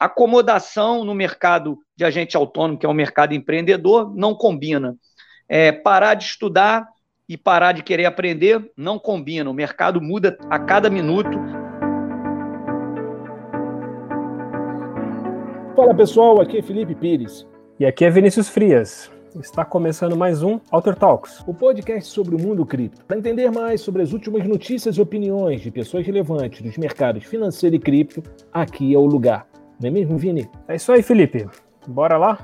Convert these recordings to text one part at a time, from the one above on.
acomodação no mercado de agente autônomo, que é um mercado empreendedor, não combina. É, parar de estudar e parar de querer aprender não combina. O mercado muda a cada minuto. Fala pessoal, aqui é Felipe Pires. E aqui é Vinícius Frias. Está começando mais um Alter Talks, o podcast sobre o mundo cripto. Para entender mais sobre as últimas notícias e opiniões de pessoas relevantes dos mercados financeiro e cripto, aqui é o lugar. Não é mesmo, Vini? É isso aí, Felipe. Bora lá?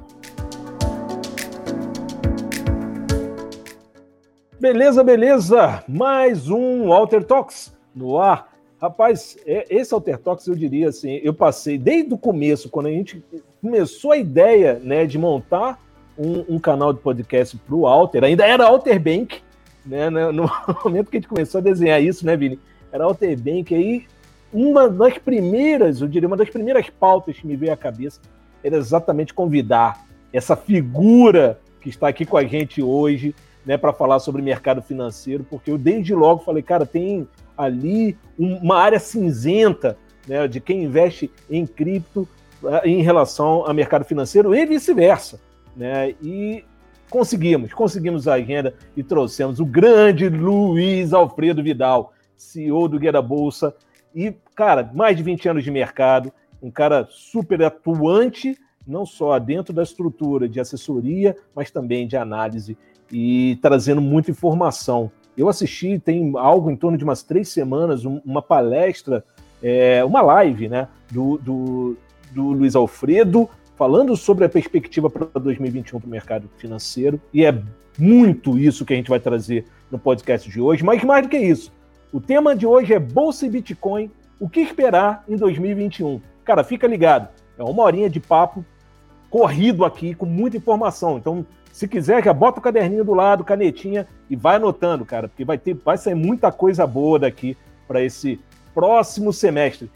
Beleza, beleza. Mais um Alter Talks no ar. Rapaz, é, esse Alter Talks eu diria assim, eu passei desde o começo, quando a gente começou a ideia né, de montar um, um canal de podcast para o Alter, ainda era Alter Bank, né, né, no momento que a gente começou a desenhar isso, né, Vini? Era Alter Bank, aí uma das primeiras, eu diria, uma das primeiras pautas que me veio à cabeça era exatamente convidar essa figura que está aqui com a gente hoje, né, para falar sobre mercado financeiro, porque eu desde logo falei, cara, tem ali uma área cinzenta né, de quem investe em cripto eh, em relação ao mercado financeiro e vice-versa né? E conseguimos, conseguimos a agenda e trouxemos o grande Luiz Alfredo Vidal, CEO do Guia da Bolsa, e, cara, mais de 20 anos de mercado, um cara super atuante, não só dentro da estrutura de assessoria, mas também de análise e trazendo muita informação. Eu assisti, tem algo em torno de umas três semanas, uma palestra, é, uma live, né, do, do, do Luiz Alfredo, falando sobre a perspectiva para 2021 para o mercado financeiro. E é muito isso que a gente vai trazer no podcast de hoje. Mas mais do que isso, o tema de hoje é Bolsa e Bitcoin. O que esperar em 2021? Cara, fica ligado. É uma horinha de papo corrido aqui com muita informação. Então, se quiser, já bota o caderninho do lado, canetinha e vai anotando, cara, porque vai ter, vai sair muita coisa boa daqui para esse próximo semestre.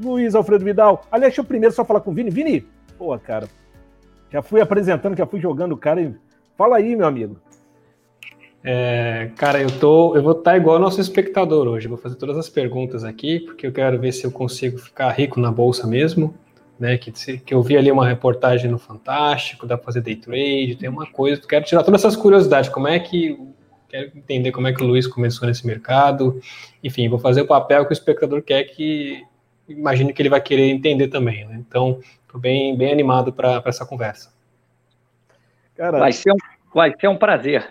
Luiz Alfredo Vidal. Aliás, deixa eu primeiro só falar com o Vini. Vini, Pô, cara, já fui apresentando, já fui jogando o cara. E... Fala aí, meu amigo. É, cara, eu tô, eu vou estar tá igual nosso espectador hoje. Vou fazer todas as perguntas aqui, porque eu quero ver se eu consigo ficar rico na bolsa mesmo. Né, que, que eu vi ali uma reportagem no Fantástico, dá para fazer day trade, tem uma coisa. Quero tirar todas essas curiosidades. Como é que. Quero entender como é que o Luiz começou nesse mercado. Enfim, vou fazer o papel que o espectador quer que. Imagino que ele vai querer entender também. Né? Então, Estou bem, bem animado para essa conversa. Cara, vai ser um, vai ser um prazer.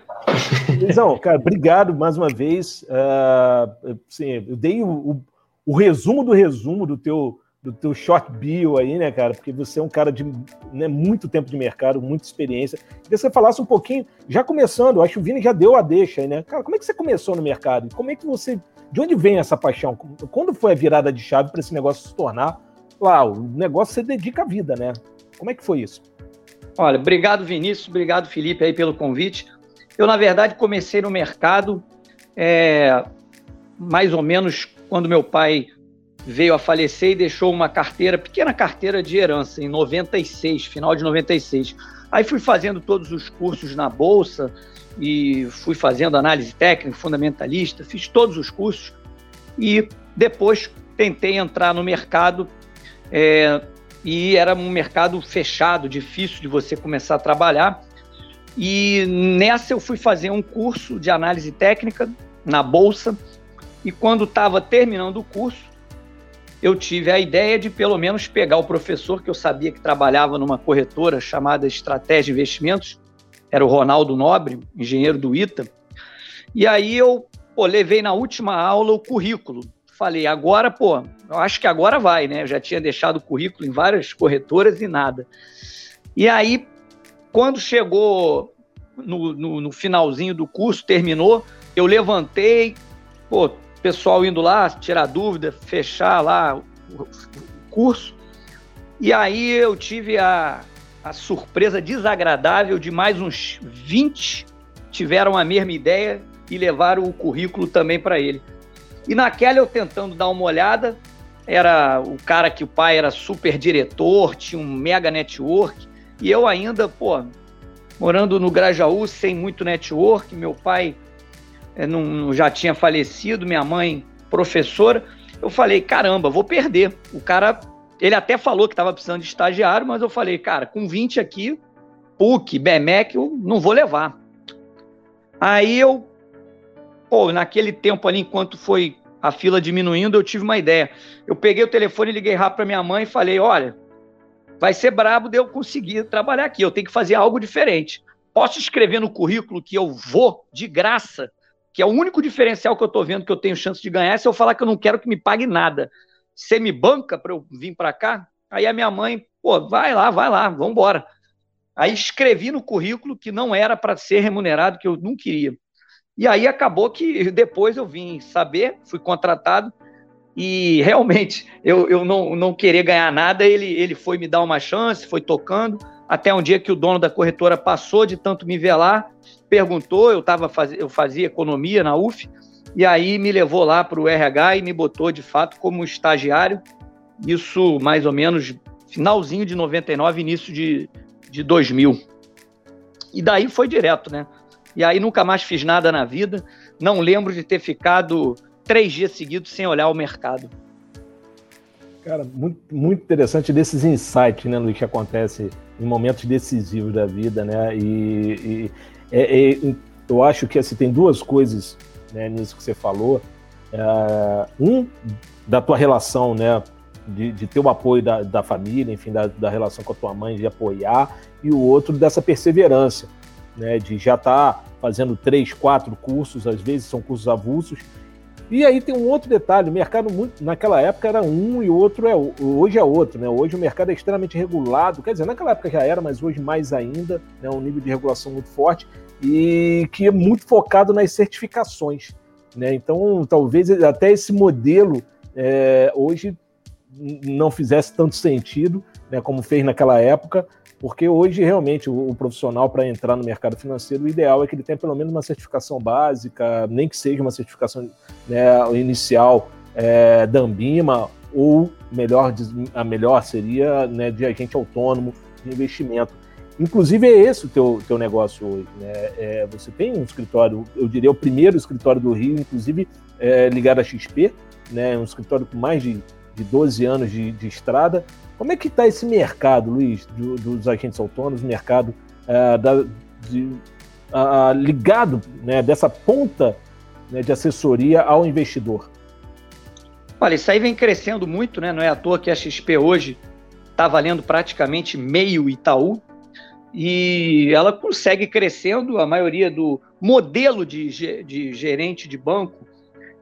Luizão, cara, obrigado mais uma vez. Uh, assim, eu dei o, o, o, resumo do resumo do teu, do teu short bio aí, né, cara? Porque você é um cara de né, muito tempo de mercado, muita experiência. Queria que você falasse um pouquinho, já começando, acho que o Vini já deu a deixa aí, né? Cara, como é que você começou no mercado? Como é que você. De onde vem essa paixão? Quando foi a virada de chave para esse negócio se tornar lá, o negócio você dedica a vida, né? Como é que foi isso? Olha, obrigado Vinícius, obrigado Felipe aí pelo convite. Eu, na verdade, comecei no mercado é, mais ou menos quando meu pai veio a falecer e deixou uma carteira, pequena carteira de herança, em 96, final de 96. Aí fui fazendo todos os cursos na Bolsa e fui fazendo análise técnica, fundamentalista, fiz todos os cursos e depois tentei entrar no mercado é, e era um mercado fechado, difícil de você começar a trabalhar. E nessa eu fui fazer um curso de análise técnica na bolsa. E quando estava terminando o curso, eu tive a ideia de pelo menos pegar o professor que eu sabia que trabalhava numa corretora chamada Estratégia Investimentos, era o Ronaldo Nobre, engenheiro do ITA. E aí eu pô, levei na última aula o currículo falei, agora, pô, eu acho que agora vai, né? Eu já tinha deixado o currículo em várias corretoras e nada. E aí, quando chegou no, no, no finalzinho do curso, terminou, eu levantei, pô, pessoal indo lá tirar dúvida, fechar lá o, o curso. E aí eu tive a, a surpresa desagradável de mais uns 20 tiveram a mesma ideia e levaram o currículo também para ele. E naquela eu tentando dar uma olhada, era o cara que o pai era super diretor, tinha um mega network, e eu ainda, pô, morando no Grajaú sem muito network, meu pai é, não, já tinha falecido, minha mãe professora, eu falei, caramba, vou perder. O cara Ele até falou que estava precisando de estagiário, mas eu falei, cara, com 20 aqui, PUC, BMEC, eu não vou levar. Aí eu, pô, naquele tempo ali, enquanto foi a fila diminuindo, eu tive uma ideia. Eu peguei o telefone, liguei rápido para minha mãe e falei: olha, vai ser brabo de eu conseguir trabalhar aqui, eu tenho que fazer algo diferente. Posso escrever no currículo que eu vou de graça, que é o único diferencial que eu estou vendo que eu tenho chance de ganhar, é se eu falar que eu não quero que me pague nada. Você me banca para eu vir para cá? Aí a minha mãe, pô, vai lá, vai lá, vamos embora. Aí escrevi no currículo que não era para ser remunerado, que eu não queria. E aí acabou que depois eu vim saber, fui contratado, e realmente eu, eu não, não querer ganhar nada, ele, ele foi me dar uma chance, foi tocando, até um dia que o dono da corretora passou de tanto me velar, perguntou, eu, tava faz, eu fazia economia na UF, e aí me levou lá para o RH e me botou de fato como estagiário, isso mais ou menos finalzinho de 99, início de, de 2000. E daí foi direto, né? E aí nunca mais fiz nada na vida. Não lembro de ter ficado três dias seguidos sem olhar o mercado. Cara, muito, muito interessante desses insights, né, Luiz, que acontece em momentos decisivos da vida, né? E, e é, é, eu acho que assim, tem duas coisas né, nisso que você falou. É, um, da tua relação, né? De, de ter o apoio da, da família, enfim, da, da relação com a tua mãe, de apoiar, e o outro dessa perseverança, né? De já estar tá fazendo três, quatro cursos, às vezes são cursos avulsos. E aí tem um outro detalhe, o mercado muito, naquela época era um e o outro é hoje é outro, né? Hoje o mercado é extremamente regulado, quer dizer, naquela época já era, mas hoje mais ainda, né? um nível de regulação muito forte e que é muito focado nas certificações, né? Então talvez até esse modelo é, hoje não fizesse tanto sentido, né? Como fez naquela época, porque hoje, realmente, o, o profissional, para entrar no mercado financeiro, o ideal é que ele tenha pelo menos uma certificação básica, nem que seja uma certificação né, inicial é, da Ambima, ou melhor, a melhor seria né, de agente autônomo de investimento. Inclusive, é esse o teu, teu negócio hoje. Né? É, você tem um escritório, eu diria o primeiro escritório do Rio, inclusive é, ligado à XP, né? um escritório com mais de, de 12 anos de, de estrada, como é que está esse mercado, Luiz, do, dos agentes autônomos, mercado uh, da, de, uh, ligado né, dessa ponta né, de assessoria ao investidor? Olha, isso aí vem crescendo muito, né? Não é à toa que a XP hoje está valendo praticamente meio Itaú e ela consegue crescendo. A maioria do modelo de, de gerente de banco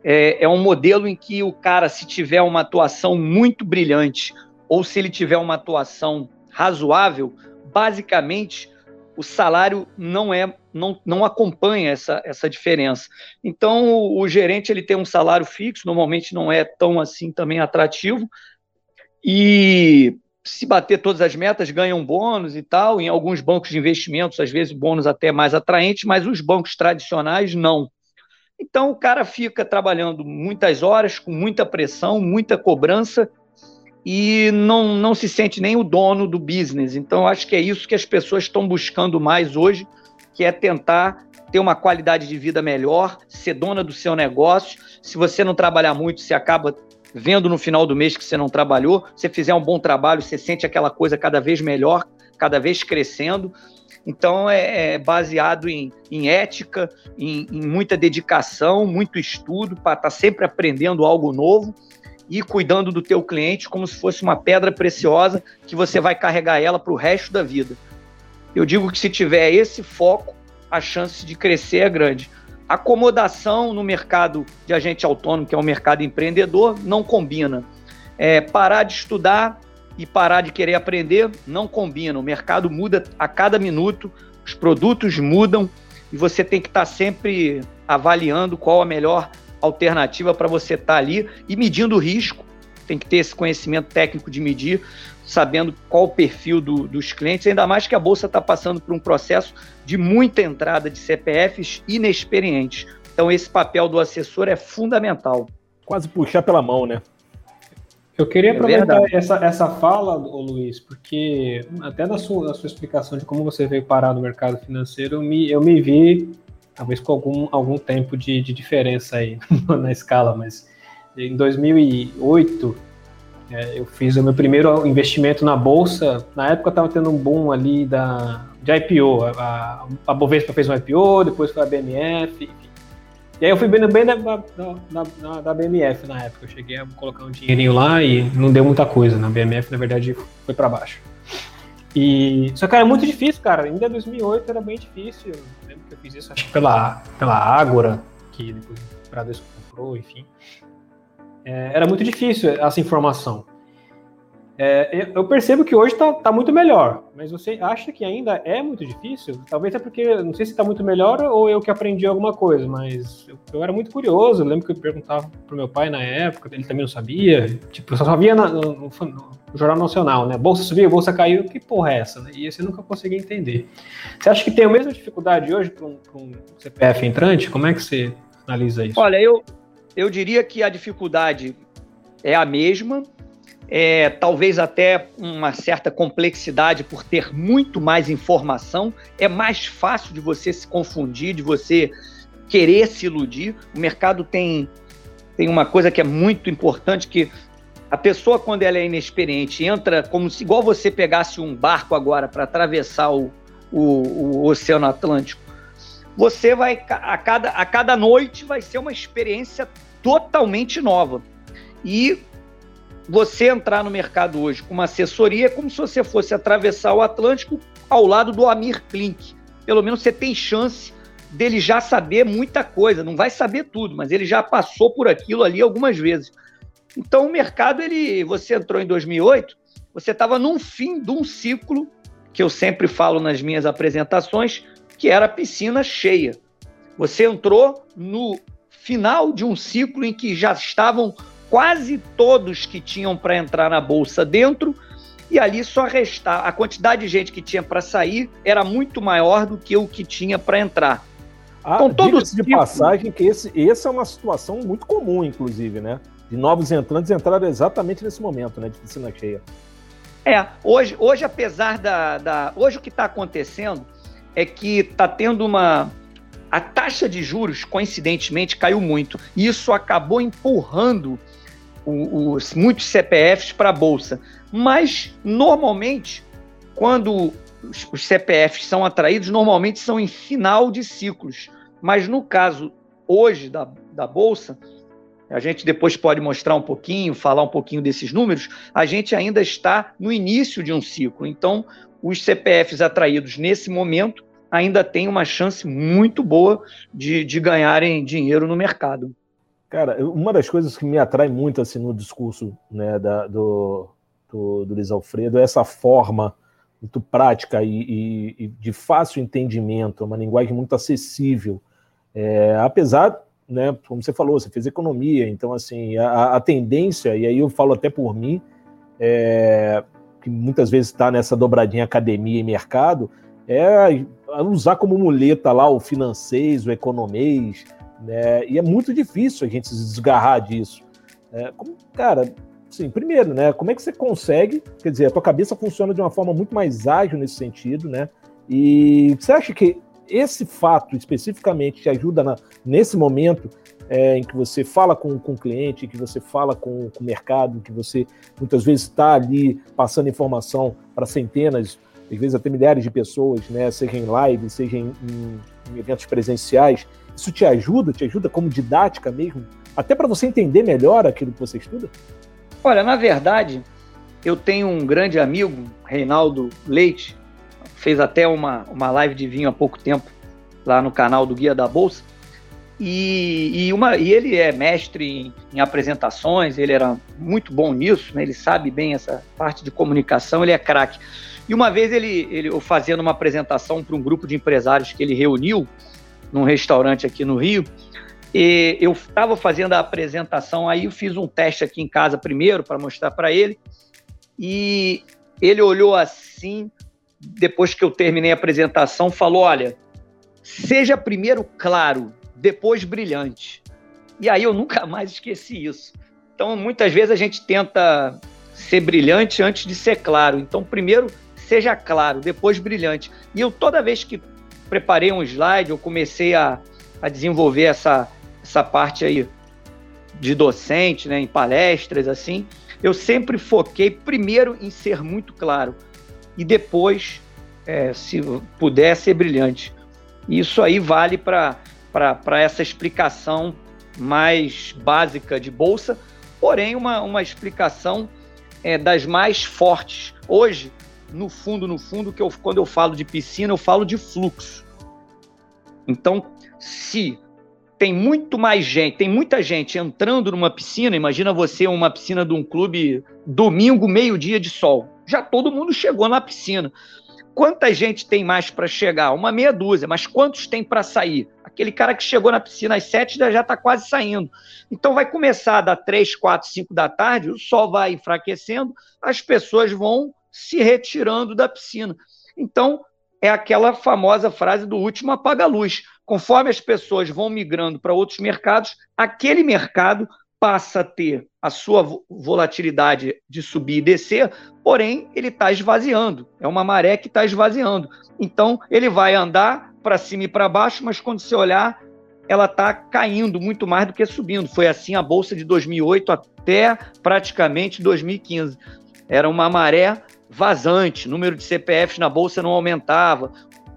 é, é um modelo em que o cara, se tiver uma atuação muito brilhante, ou se ele tiver uma atuação razoável, basicamente o salário não é não, não acompanha essa, essa diferença. Então o, o gerente ele tem um salário fixo, normalmente não é tão assim também atrativo e se bater todas as metas ganha um bônus e tal. Em alguns bancos de investimentos às vezes bônus até mais atraente, mas os bancos tradicionais não. Então o cara fica trabalhando muitas horas com muita pressão, muita cobrança e não, não se sente nem o dono do business. Então, acho que é isso que as pessoas estão buscando mais hoje, que é tentar ter uma qualidade de vida melhor, ser dona do seu negócio. Se você não trabalhar muito, você acaba vendo no final do mês que você não trabalhou. Se fizer um bom trabalho, você sente aquela coisa cada vez melhor, cada vez crescendo. Então, é, é baseado em, em ética, em, em, muita dedicação, muito estudo, para estar tá sempre aprendendo algo novo e cuidando do teu cliente como se fosse uma pedra preciosa que você vai carregar ela para o resto da vida. Eu digo que se tiver esse foco, a chance de crescer é grande. Acomodação no mercado de agente autônomo, que é um mercado empreendedor, não combina. É, parar de estudar e parar de querer aprender não combina. O mercado muda a cada minuto, os produtos mudam e você tem que estar sempre avaliando qual a melhor alternativa para você estar tá ali e medindo o risco. Tem que ter esse conhecimento técnico de medir, sabendo qual o perfil do, dos clientes, ainda mais que a Bolsa está passando por um processo de muita entrada de CPFs inexperientes. Então, esse papel do assessor é fundamental. Quase puxar pela mão, né? Eu queria é aproveitar é essa, essa fala, Luiz, porque até da sua, da sua explicação de como você veio parar no mercado financeiro, eu me, eu me vi talvez com algum, algum tempo de, de diferença aí na escala, mas em 2008 É, eu fiz o meu primeiro investimento na bolsa. Na época estava tendo um boom ali da, de IPO. A, a Bovespa fez um IPO, depois foi a BMF. E aí eu fui bem, da, BMF na época. Eu cheguei a colocar um dinheirinho lá e não deu muita coisa. Na BMF, na verdade, foi para baixo. E, só que era muito difícil, cara. Ainda em 2008 era bem difícil. Eu fiz isso, acho que pela, pela Ágora, que depois o Bradesco comprou, enfim. É, era muito difícil essa informação. É, eu percebo que hoje está tá muito melhor, mas você acha que ainda é muito difícil? Talvez é porque, não sei se está muito melhor ou eu que aprendi alguma coisa, mas eu, eu era muito curioso. Eu lembro que eu perguntava pro meu pai na época, ele também não sabia. Tipo, só via na, no, no, no, Jornal Nacional, né? Bolsa subiu, bolsa caiu, que porra é essa? E você nunca conseguia entender. Você acha que tem a mesma dificuldade hoje para um, um CPF entrante? Como é que você analisa isso? Olha, eu, eu diria que a dificuldade é a mesma, é, talvez até uma certa complexidade por ter muito mais informação. É mais fácil de você se confundir, de você querer se iludir. O mercado tem, tem uma coisa que é muito importante que a pessoa, quando ela é inexperiente, entra como se igual você pegasse um barco agora para atravessar o, o, o Oceano Atlântico. Você vai, a cada, a cada noite, vai ser uma experiência totalmente nova. E você entrar no mercado hoje com uma assessoria é como se você fosse atravessar o Atlântico ao lado do Amir Klink. Pelo menos você tem chance dele já saber muita coisa. Não vai saber tudo, mas ele já passou por aquilo ali algumas vezes. Então o mercado, ele, você entrou em 2008, você estava num fim de um ciclo que eu sempre falo nas minhas apresentações, que era a piscina cheia. Você entrou no final de um ciclo em que já estavam quase todos que tinham para entrar na bolsa dentro e ali só restar a quantidade de gente que tinha para sair era muito maior do que o que tinha para entrar. Ah, então, todo de ciclo... passagem que esse, essa é uma situação muito comum, inclusive, né? De novos entrantes entraram exatamente nesse momento, né? De piscina cheia. É, hoje, hoje apesar da, da hoje o que está acontecendo é que está tendo uma a taxa de juros, coincidentemente, caiu muito. E isso acabou empurrando os, muitos CPFs para a Bolsa. Mas, normalmente, quando os, os CPFs são atraídos, normalmente são em final de ciclos. Mas no caso hoje da, da Bolsa, a gente depois pode mostrar um pouquinho, falar um pouquinho desses números, a gente ainda está no início de um ciclo. Então, os CPFs atraídos nesse momento ainda tem uma chance muito boa de, de ganharem dinheiro no mercado. Cara, uma das coisas que me atrai muito assim no discurso né, da, do, do, do Luiz Alfredo é essa forma muito prática e, e, e de fácil entendimento, uma linguagem muito acessível. É, apesar, né, como você falou, você fez economia, então assim a, a tendência e aí eu falo até por mim, é, que muitas vezes está nessa dobradinha academia e mercado, é usar como muleta lá o financeiro, o economês, né? E é muito difícil a gente se desgarrar disso. É, como, cara, sim, primeiro, né? Como é que você consegue? Quer dizer, a tua cabeça funciona de uma forma muito mais ágil nesse sentido, né? E você acha que esse fato especificamente te ajuda na, nesse momento é, em que você fala com, com o cliente, que você fala com, com o mercado, que você muitas vezes está ali passando informação para centenas às vezes até milhares de pessoas, né, seja em live, seja em, em, em eventos presenciais, isso te ajuda? Te ajuda como didática mesmo? Até para você entender melhor aquilo que você estuda? Olha, na verdade, eu tenho um grande amigo, Reinaldo Leite, fez até uma, uma live de vinho há pouco tempo lá no canal do Guia da Bolsa. E, e, uma, e ele é mestre em, em, apresentações, ele era muito bom nisso, né? ele sabe bem essa parte de comunicação, ele é craque. E uma vez ele, ele fazendo uma apresentação para um grupo de empresários que ele reuniu num restaurante aqui no Rio, e eu estava fazendo a apresentação, aí eu fiz um teste aqui em casa primeiro para mostrar para ele, e ele olhou assim, depois que eu terminei a apresentação, falou: Olha, seja primeiro claro, depois brilhante. E aí eu nunca mais esqueci isso. Então, muitas vezes a gente tenta ser brilhante antes de ser claro. Então, primeiro seja claro, depois brilhante. E eu, toda vez que preparei um slide, eu comecei a, a desenvolver essa, essa parte aí de docente, né, em palestras, assim, eu sempre foquei primeiro em ser muito claro e depois, é, se puder, ser brilhante. Isso aí vale para essa explicação mais básica de bolsa, porém uma, uma explicação é, das mais fortes. Hoje, no fundo, no fundo, que eu, quando eu falo de piscina, eu falo de fluxo. Então, se tem muito mais gente, tem muita gente entrando numa piscina, imagina você uma piscina de um clube domingo, meio-dia de sol. Já todo mundo chegou na piscina. Quanta gente tem mais para chegar? Uma meia dúzia, mas quantos tem para sair? Aquele cara que chegou na piscina às sete já está quase saindo. Então vai começar a dar três, quatro, cinco da tarde, o sol vai enfraquecendo, as pessoas vão se retirando da piscina. Então é aquela famosa frase do último apaga-luz. Conforme as pessoas vão migrando para outros mercados, aquele mercado passa a ter a sua volatilidade de subir e descer, porém ele está esvaziando. É uma maré que está esvaziando. Então ele vai andar para cima e para baixo, mas quando você olhar, ela está caindo muito mais do que subindo. Foi assim a bolsa de 2008 até praticamente 2015. Era uma maré vazante, número de CPFs na bolsa não aumentava,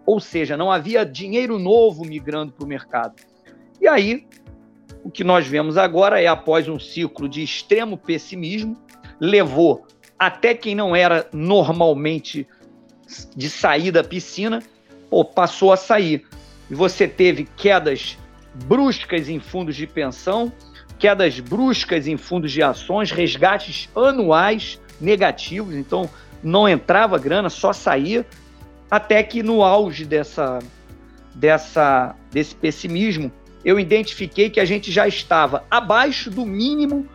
ou seja, não havia dinheiro novo migrando para o mercado. E aí o que nós vemos agora é, após um ciclo de extremo pessimismo, levou até quem não era normalmente de sair da piscina, pô, passou a sair. E você teve quedas bruscas em fundos de pensão, quedas bruscas em fundos de ações, resgates anuais negativos, então não entrava grana, só saía, até que no auge dessa, dessa, desse pessimismo, eu identifiquei que a gente já estava abaixo do mínimo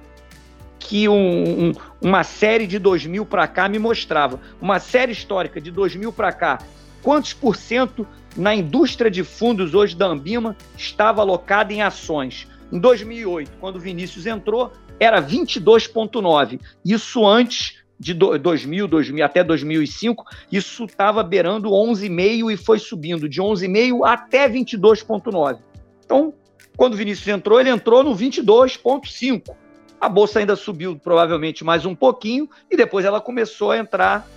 que um, um, uma série de 2000 para cá me mostrava. Uma série histórica de 2000 para cá, quantos por cento na indústria de fundos hoje da Ambima estava alocada em ações? Em 2008, quando o Vinícius entrou, era 22,9. Isso antes de 2000, 2000 até 2005, isso estava beirando 11,5 e foi subindo de 11,5 até 22,9. Então, quando o Vinícius entrou, ele entrou no 22,5. A bolsa ainda subiu provavelmente mais um pouquinho e depois ela começou a entrar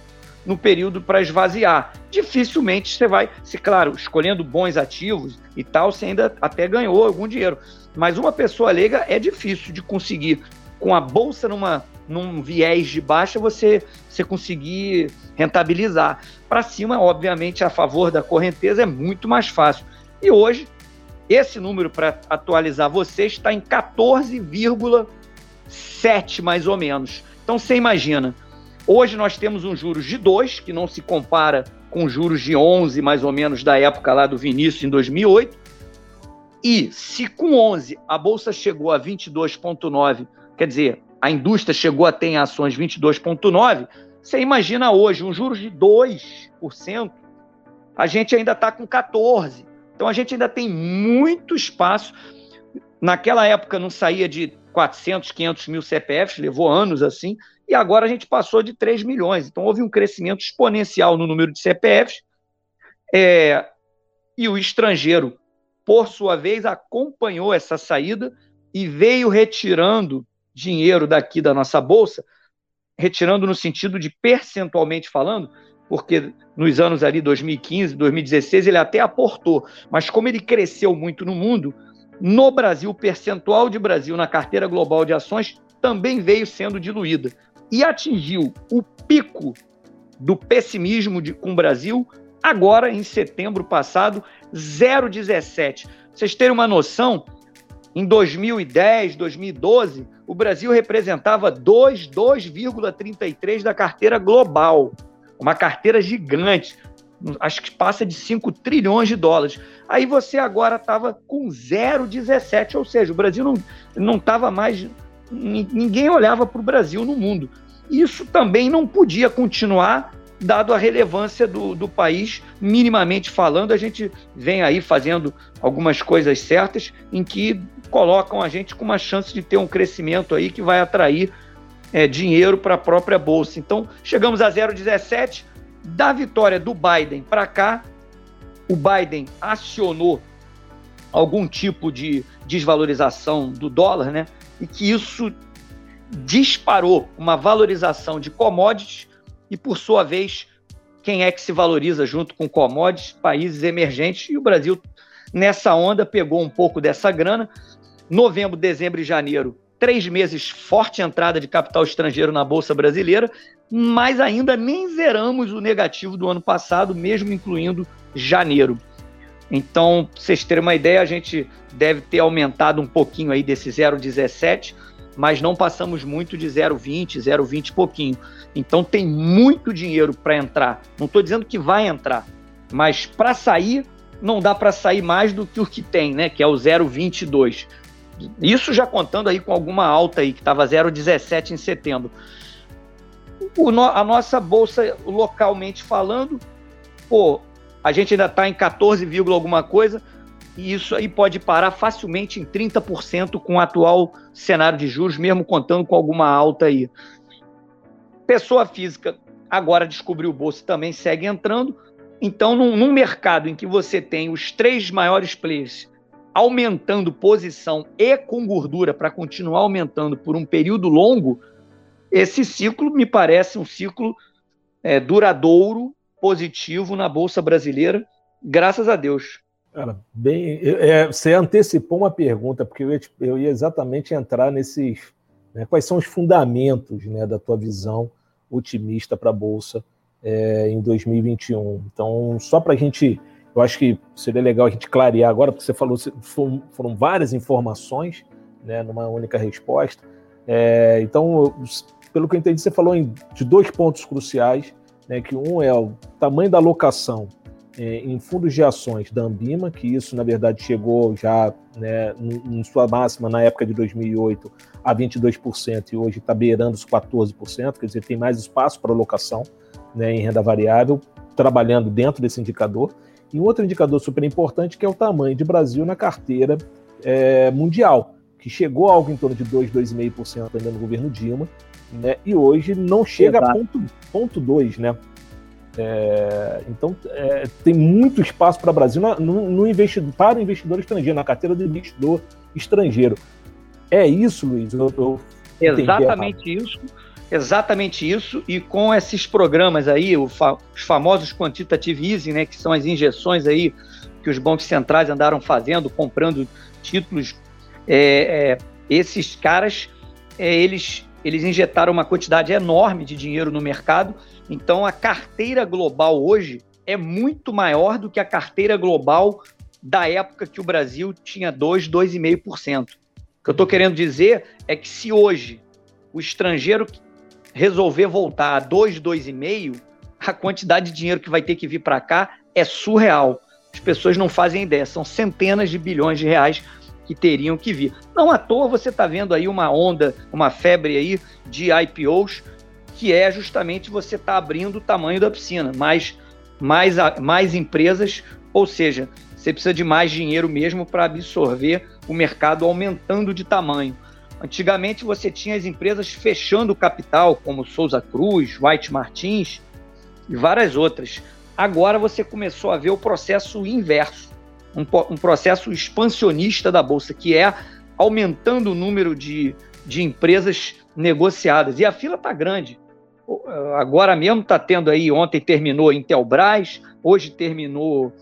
no período para esvaziar. Dificilmente você vai, se claro, escolhendo bons ativos e tal, você ainda até ganhou algum dinheiro. Mas uma pessoa leiga é difícil de conseguir com a bolsa numa num viés de baixa você você conseguir rentabilizar. Para cima, obviamente, a favor da correnteza é muito mais fácil. E hoje esse número, para atualizar você, está em 14,7 mais ou menos. Então você imagina, hoje nós temos um juros de 2, que não se compara com juros de 11 mais ou menos da época lá do Vinícius em 2008. E se com 11 a bolsa chegou a 22,9, quer dizer, a indústria chegou a ter em ações 22,9, você imagina hoje um juros de 2%, a gente ainda está com 14%. Então a gente ainda tem muito espaço. Naquela época não saía de 400, 500 mil CPFs, levou anos assim, e agora a gente passou de 3 milhões. Então houve um crescimento exponencial no número de CPFs. É, e o estrangeiro, por sua vez, acompanhou essa saída e veio retirando dinheiro daqui da nossa bolsa, retirando no sentido de percentualmente falando, porque nos anos ali 2015, 2016 ele até aportou, mas como ele cresceu muito no mundo, no Brasil o percentual de Brasil na carteira global de ações também veio sendo diluída e atingiu o pico do pessimismo de, com o Brasil agora em setembro passado, 0,17. Vocês terem uma noção, em 2010, 2012, o Brasil representava 2,33 da carteira global uma carteira gigante, acho que passa de 5 trilhões de dólares. Aí você agora estava com 0,17, ou seja, o Brasil não estava mais. Ninguém olhava para o Brasil no mundo. Isso também não podia continuar, dado a relevância do, do país, minimamente falando. A gente vem aí fazendo algumas coisas certas em que colocam a gente com uma chance de ter um crescimento aí que vai atrair é, dinheiro para a própria bolsa. Então, chegamos a 0,17. Da vitória do Biden para cá, o Biden acionou algum tipo de desvalorização do dólar, né? E que isso disparou uma valorização de commodities e, por sua vez, quem é que se valoriza junto com commodities? Países emergentes. E o Brasil, nessa onda, pegou um pouco dessa grana. Novembro, dezembro e janeiro, três meses forte entrada de capital estrangeiro na Bolsa Brasileira, mas ainda nem zeramos o negativo do ano passado, mesmo incluindo janeiro. Então, pra vocês terem uma ideia, a gente deve ter aumentado um pouquinho aí desse 0,17, mas não passamos muito de 0,20, 0,20 pouquinho. Então tem muito dinheiro para entrar. Não estou dizendo que vai entrar, mas para sair não dá para sair mais do que o que tem, né? Que é o 0,22. Isso já contando aí com alguma alta aí que estava 0,17 em setembro. No, a nossa bolsa localmente falando, pô, a gente ainda está em 14, alguma coisa, e isso aí pode parar facilmente em 30% com o atual cenário de juros, mesmo contando com alguma alta aí. Pessoa física agora descobriu o bolso também segue entrando. Então, num, num, mercado em que você tem os três maiores players aumentando posição e com gordura para continuar aumentando por um período longo, esse ciclo me parece um ciclo é, duradouro positivo na Bolsa Brasileira, graças a Deus. Cara, bem, é, você antecipou uma pergunta, porque eu ia, eu ia exatamente entrar nesses. Né, quais são os fundamentos né, da tua visão otimista para a Bolsa é, em 2021? Então, só para a gente. Eu acho que seria legal a gente clarear agora, porque você falou, foram, várias informações né, numa única resposta. É, então, pelo que eu entendi, você falou em, de dois pontos cruciais né, que um é o tamanho da alocação é, em fundos de ações da Ambima, que isso, na verdade, chegou já né, em sua máxima na época de 2008 a 22% e hoje está beirando os 14%, quer dizer, tem mais espaço para alocação né, em renda variável, trabalhando dentro desse indicador. E um outro indicador super importante que é o tamanho de Brasil na carteira é, mundial, que chegou a algo em torno de 2, 2,5% ainda no governo Dilma, né? E hoje não chega Exato. a ponto, ponto dois, né? É, então é, tem muito espaço para o Brasil no, no investidor, para o investidor estrangeiro, na carteira do investidor estrangeiro. É isso, Luiz? Eu, eu exatamente isso, exatamente isso. E com esses programas aí, fa os famosos quantitative easing, né, que são as injeções aí que os bancos centrais andaram fazendo, comprando títulos, é, é esses caras, é, eles eles injetaram uma quantidade enorme de dinheiro no mercado, então a carteira global hoje é muito maior do que a carteira global da época que o Brasil tinha 2, 2,5%. O que eu estou querendo dizer é que se hoje o estrangeiro resolver voltar a 2, 2,5%, a quantidade de dinheiro que vai ter que vir para cá é surreal. As pessoas não fazem ideia, são centenas de bilhões de reais que teriam que vir. Não à toa você está vendo aí uma onda, uma febre aí de IPOs, que é justamente você está abrindo o tamanho da piscina, mais, mais, mais empresas, ou seja, você precisa de mais dinheiro mesmo para absorver o mercado aumentando de tamanho. Antigamente você tinha as empresas fechando o capital, como Souza Cruz, White Martins e várias outras. Agora você começou a ver o processo inverso um, um processo expansionista da Bolsa, que é aumentando o número de, de empresas negociadas. E a fila está grande. Agora mesmo está tendo aí, ontem terminou Intelbras, hoje terminou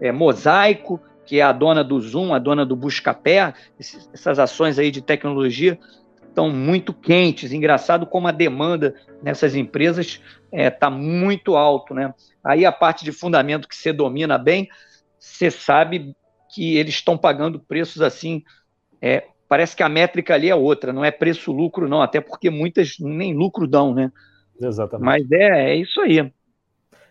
é, Mosaico, que é a dona do Zoom, a dona do Buscapé, essas ações aí de tecnologia estão muito quentes. Engraçado como a demanda nessas empresas está é, tá muito alto, né? Aí a parte de fundamento que você domina bem, você sabe que eles estão pagando preços assim. É, parece que a métrica ali é outra, não é preço-lucro, não, até porque muitas nem lucro dão, né? Exatamente. Mas é, é isso aí.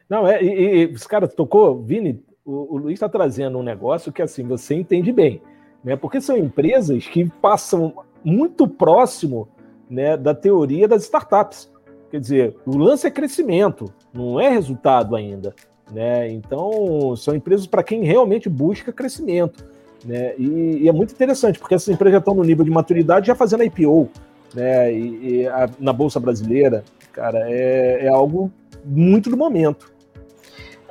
Não, é, e, e cara tocou, Vini, o, o Luiz está trazendo um negócio que assim você entende bem, né? Porque são empresas que passam muito próximo né, da teoria das startups. Quer dizer, o lance é crescimento, não é resultado ainda. Né? Então, são empresas para quem realmente busca crescimento. Né? E, e, é muito interessante, porque essas empresas já estão no nível de maturidade já fazendo IPO. Né? E, e a, na Bolsa Brasileira, cara, é, é, algo muito do momento.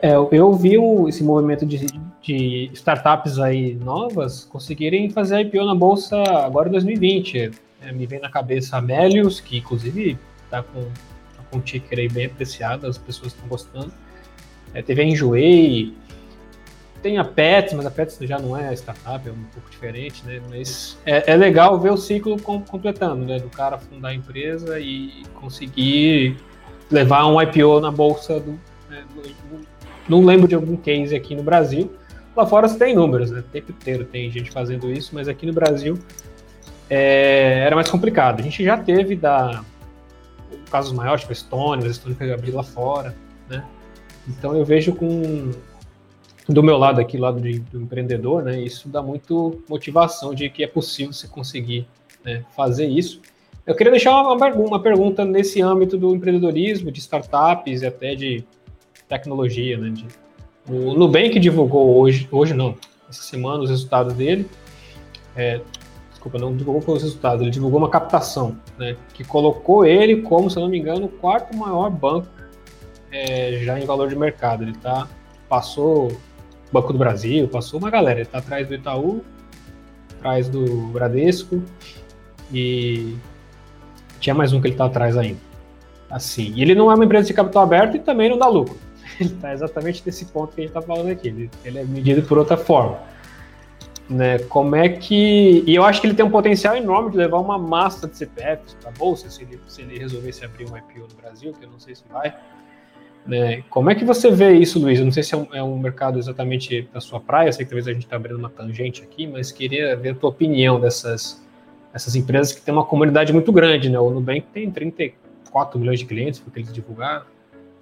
É, eu vi esse movimento de, de startups aí novas conseguirem fazer IPO na Bolsa agora em 2020. É, me vem na cabeça a Melius, que inclusive está com, tá com um ticker aí bem apreciado, as pessoas estão gostando. É, teve a Enjoei, tem a Pets, mas a Pets já não é startup, é um pouco diferente, né? Mas é, é legal ver o ciclo com, completando, né? Do cara fundar a empresa e conseguir levar um IPO na bolsa do. Né, não lembro de algum case aqui no Brasil. Lá fora você tem números, né? O tempo inteiro tem gente fazendo isso, mas aqui no Brasil é, era mais complicado. A gente já teve da casos maiores, tipo Estônia, a Estônia foi abrir lá fora, né? Então eu vejo com do meu lado aqui, lado de, do empreendedor, né? Isso dá muito motivação de que é possível você conseguir né, fazer isso. Eu queria deixar uma, uma pergunta nesse âmbito do empreendedorismo, de startups e até de tecnologia, né? De, o Nubank divulgou hoje, hoje não, essa semana os resultados dele. É, desculpa, não divulgou os resultados, ele divulgou uma captação, né? Que colocou ele como, se eu não me engano, o quarto maior banco é, já em valor de mercado. Ele tá, passou Banco do Brasil, passou uma galera. Ele tá atrás do Itaú, atrás do Bradesco e tinha mais um que ele tá atrás ainda. Assim, e ele não é uma empresa de capital aberto e também não dá lucro. Ele está exatamente nesse ponto que a gente está falando aqui. Ele, ele, é medido por outra forma. Né? Como é que. E eu acho que ele tem um potencial enorme de levar uma massa de CPFs para a Bolsa, se ele, se ele abrir um IPO no Brasil, que eu não sei se vai. Né? Como é que você vê isso, Luiz? Eu não sei se é um, é um mercado exatamente da sua praia, sei que talvez a gente está abrindo uma tangente aqui, mas queria ver a tua opinião dessas essas empresas que têm uma comunidade muito grande, né? O Nubank tem 34 milhões de clientes, porque eles divulgaram.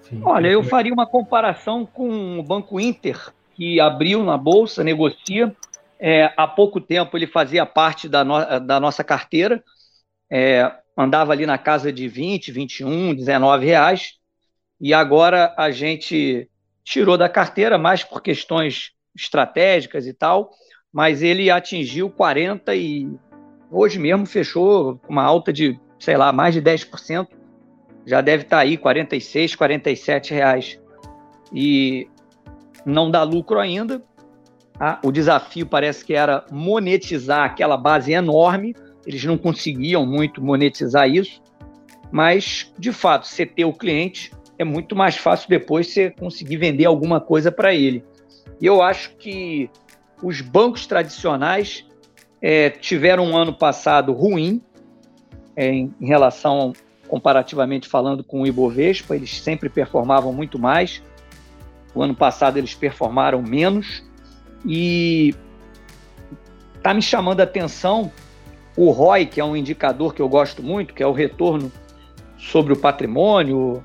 Enfim, Olha, eu faria uma comparação com o Banco Inter, que abriu na Bolsa, negocia. É, há pouco tempo ele fazia parte da, no, da nossa carteira, é, andava ali na casa de 20, 21, 19 reais. E agora a gente tirou da carteira mais por questões estratégicas e tal, mas ele atingiu 40 e hoje mesmo fechou uma alta de, sei lá, mais de 10%, já deve estar tá aí 46, 47 reais. E não dá lucro ainda. Ah, o desafio parece que era monetizar aquela base enorme, eles não conseguiam muito monetizar isso, mas de fato, você ter o cliente é muito mais fácil depois você conseguir vender alguma coisa para ele. E eu acho que os bancos tradicionais é, tiveram um ano passado ruim é, em relação, comparativamente falando, com o Ibovespa, eles sempre performavam muito mais. O ano passado eles performaram menos. E está me chamando a atenção o ROI, que é um indicador que eu gosto muito, que é o retorno sobre o patrimônio,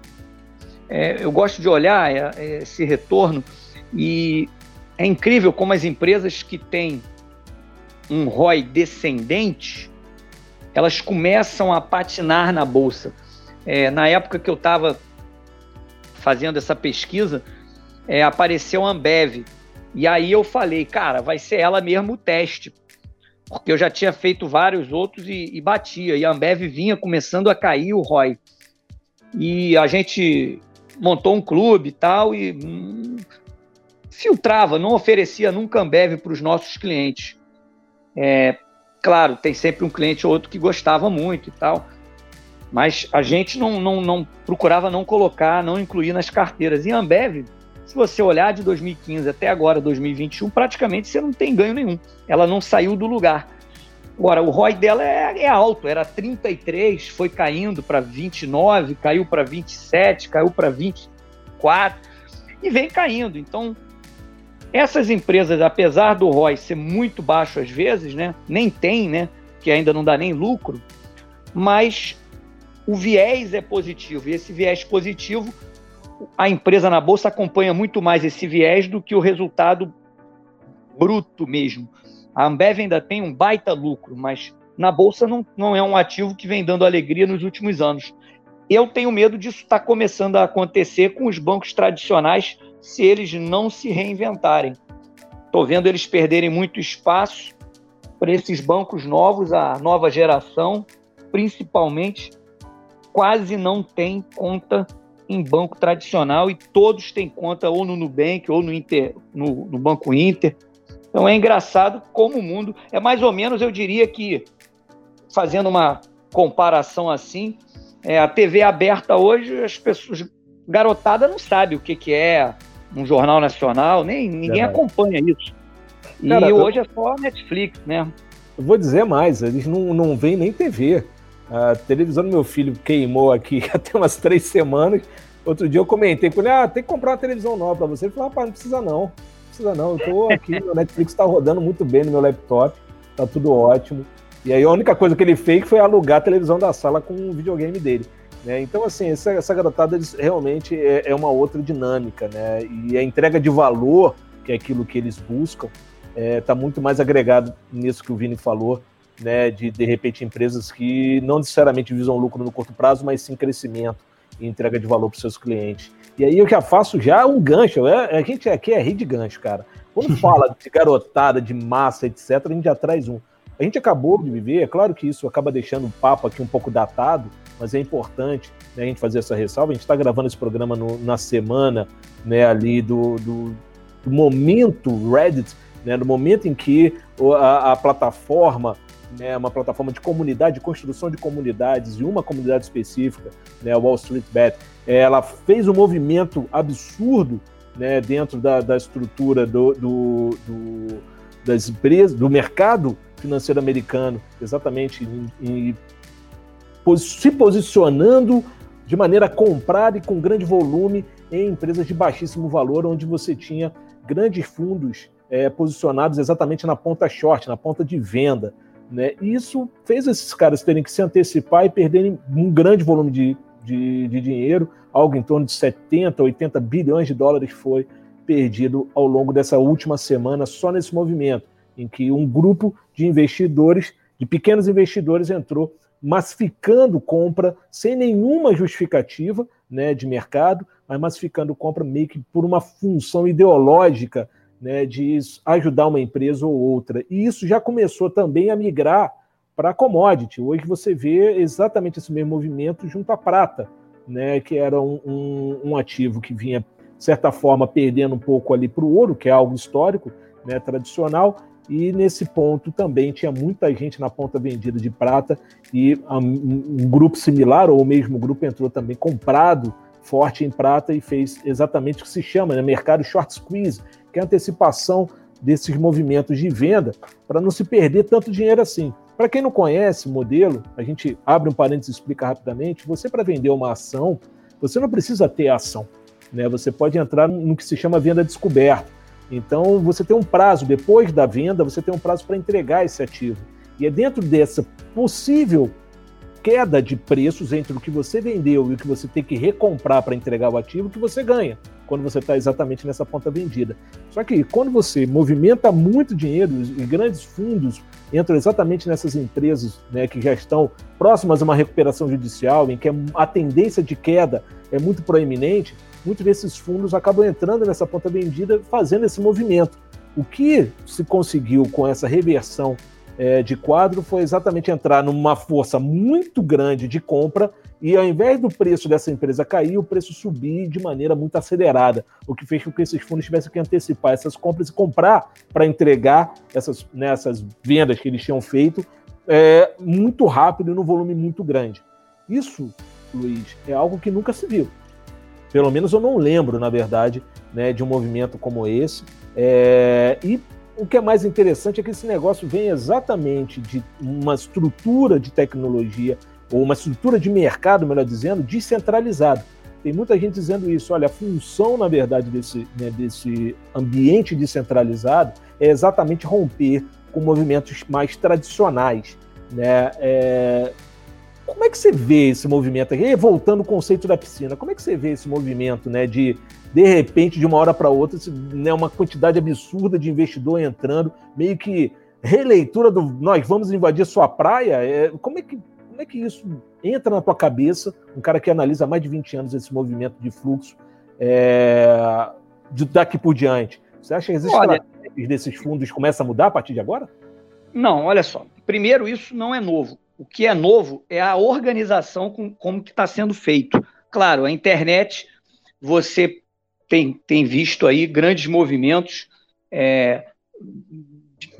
é, eu gosto de olhar é, é, esse retorno. E é incrível como as empresas que têm um ROI descendente, elas começam a patinar na bolsa. É, na época que eu estava fazendo essa pesquisa, é, apareceu a Ambev. E aí eu falei, cara, vai ser ela mesmo o teste. Porque eu já tinha feito vários outros e, e batia. E a Ambev vinha começando a cair o ROI. E a gente montou um clube e tal, e hum, filtrava, não oferecia nunca Ambev para os nossos clientes. É, claro, tem sempre um cliente ou outro que gostava muito e tal, mas a gente não, não, não procurava não colocar, não incluir nas carteiras. E a Ambev, se você olhar de 2015 até agora, 2021, praticamente você não tem ganho nenhum. Ela não saiu do lugar. Agora, o ROI dela é, é alto, era 33, foi caindo para 29, caiu para 27, caiu para 24 e vem caindo. Então, essas empresas, apesar do ROI ser muito baixo às vezes, né, nem tem, né, que ainda não dá nem lucro, mas o viés é positivo e esse viés positivo, a empresa na bolsa acompanha muito mais esse viés do que o resultado bruto mesmo. A Ambev ainda tem um baita lucro, mas na bolsa não, não é um ativo que vem dando alegria nos últimos anos. Eu tenho medo disso estar tá começando a acontecer com os bancos tradicionais se eles não se reinventarem. Estou vendo eles perderem muito espaço para esses bancos novos, a nova geração, principalmente, quase não tem conta em banco tradicional e todos têm conta ou no Nubank ou no, Inter, no, no Banco Inter então é engraçado como o mundo é mais ou menos, eu diria que fazendo uma comparação assim. É, a TV aberta hoje, as pessoas, garotada não sabe o que, que é um jornal nacional, nem ninguém acompanha isso. E Cara, hoje eu... é só Netflix, né? Eu vou dizer mais, eles não, não veem nem TV. A televisão do meu filho queimou aqui até umas três semanas. Outro dia eu comentei com ele, ah, tem que comprar uma televisão nova para você. Ele falou, rapaz, não precisa não. Não precisa não. Eu tô aqui, meu Netflix está rodando muito bem no meu laptop, tá tudo ótimo. E aí a única coisa que ele fez foi alugar a televisão da sala com o videogame dele. Né? Então, assim, essa, essa garotada realmente é, é, uma outra dinâmica, né? E a entrega de valor, que é aquilo que eles buscam, está é, tá muito mais agregado nisso que o Vini falou, né? De, de repente, empresas que não necessariamente visam lucro no curto prazo, mas sim crescimento e entrega de valor para os seus clientes. E aí eu já faço já um gancho, é, a gente aqui é rir de gancho, cara. Quando fala de garotada, de massa, etc., a gente já traz um. A gente acabou de viver, é claro que isso acaba deixando o papo aqui um pouco datado, mas é importante né, a gente fazer essa ressalva. A gente está gravando esse programa no, na semana né, ali do, do, do momento Reddit, né, no momento em que a, a plataforma né, uma plataforma de comunidade, de construção de comunidades, e uma comunidade específica, né, Wall Street Bet, ela fez um movimento absurdo né, dentro da, da estrutura do, do, do, das empresas, do mercado financeiro americano, exatamente em, em se posicionando de maneira a comprar e com grande volume em empresas de baixíssimo valor, onde você tinha grandes fundos é, posicionados exatamente na ponta short, na ponta de venda. Né? E isso fez esses caras terem que se antecipar e perderem um grande volume de, de, de dinheiro, algo em torno de 70, 80 bilhões de dólares foi perdido ao longo dessa última semana, só nesse movimento, em que um grupo de investidores, de pequenos investidores, entrou massificando compra sem nenhuma justificativa né, de mercado, mas massificando compra meio que por uma função ideológica né, de ajudar uma empresa ou outra. E isso já começou também a migrar para a commodity. Hoje você vê exatamente esse mesmo movimento junto à prata, né, que era um, um, um ativo que vinha, de certa forma, perdendo um pouco ali para o ouro, que é algo histórico, né, tradicional, e nesse ponto também tinha muita gente na ponta vendida de prata e um grupo similar, ou o mesmo grupo, entrou também comprado forte em prata e fez exatamente o que se chama, né, mercado short squeeze, que é a antecipação desses movimentos de venda para não se perder tanto dinheiro assim. Para quem não conhece o modelo, a gente abre um parênteses e explica rapidamente. Você, para vender uma ação, você não precisa ter ação. Né? Você pode entrar no que se chama venda descoberta então, você tem um prazo, depois da venda, você tem um prazo para entregar esse ativo. E é dentro dessa possível queda de preços entre o que você vendeu e o que você tem que recomprar para entregar o ativo que você ganha quando você está exatamente nessa ponta vendida. Só que quando você movimenta muito dinheiro e grandes fundos entram exatamente nessas empresas né, que já estão próximas a uma recuperação judicial, em que a tendência de queda é muito proeminente, muitos desses fundos acabam entrando nessa ponta vendida, fazendo esse movimento. O que se conseguiu com essa reversão é, de quadro foi exatamente entrar numa força muito grande de compra e ao invés do preço dessa empresa cair, o preço subir de maneira muito acelerada, o que fez com que esses fundos tivessem que antecipar essas compras e comprar para entregar essas, né, vendas que eles tinham feito é, muito rápido e no volume muito grande. Isso, Luiz, é algo que nunca se viu. Pelo menos eu não lembro, na verdade, né, de um movimento como esse. É, e o que é mais interessante é que esse negócio vem exatamente de uma estrutura de tecnologia, ou uma estrutura de mercado, melhor dizendo, descentralizada. Tem muita gente dizendo isso. Olha, a função, na verdade, desse, né, desse ambiente descentralizado é exatamente romper com movimentos mais tradicionais. Né? É, como é que você vê esse movimento aqui? Voltando ao conceito da piscina, como é que você vê esse movimento, né? De de repente, de uma hora para outra, né, uma quantidade absurda de investidor entrando, meio que releitura do nós vamos invadir sua praia. É, como, é que, como é que isso entra na tua cabeça? Um cara que analisa há mais de 20 anos esse movimento de fluxo é, de daqui por diante. Você acha que as estratégias desses fundos começam a mudar a partir de agora? Não, olha só. Primeiro, isso não é novo. O que é novo é a organização com, como que está sendo feito. Claro, a internet, você tem, tem visto aí grandes movimentos, é,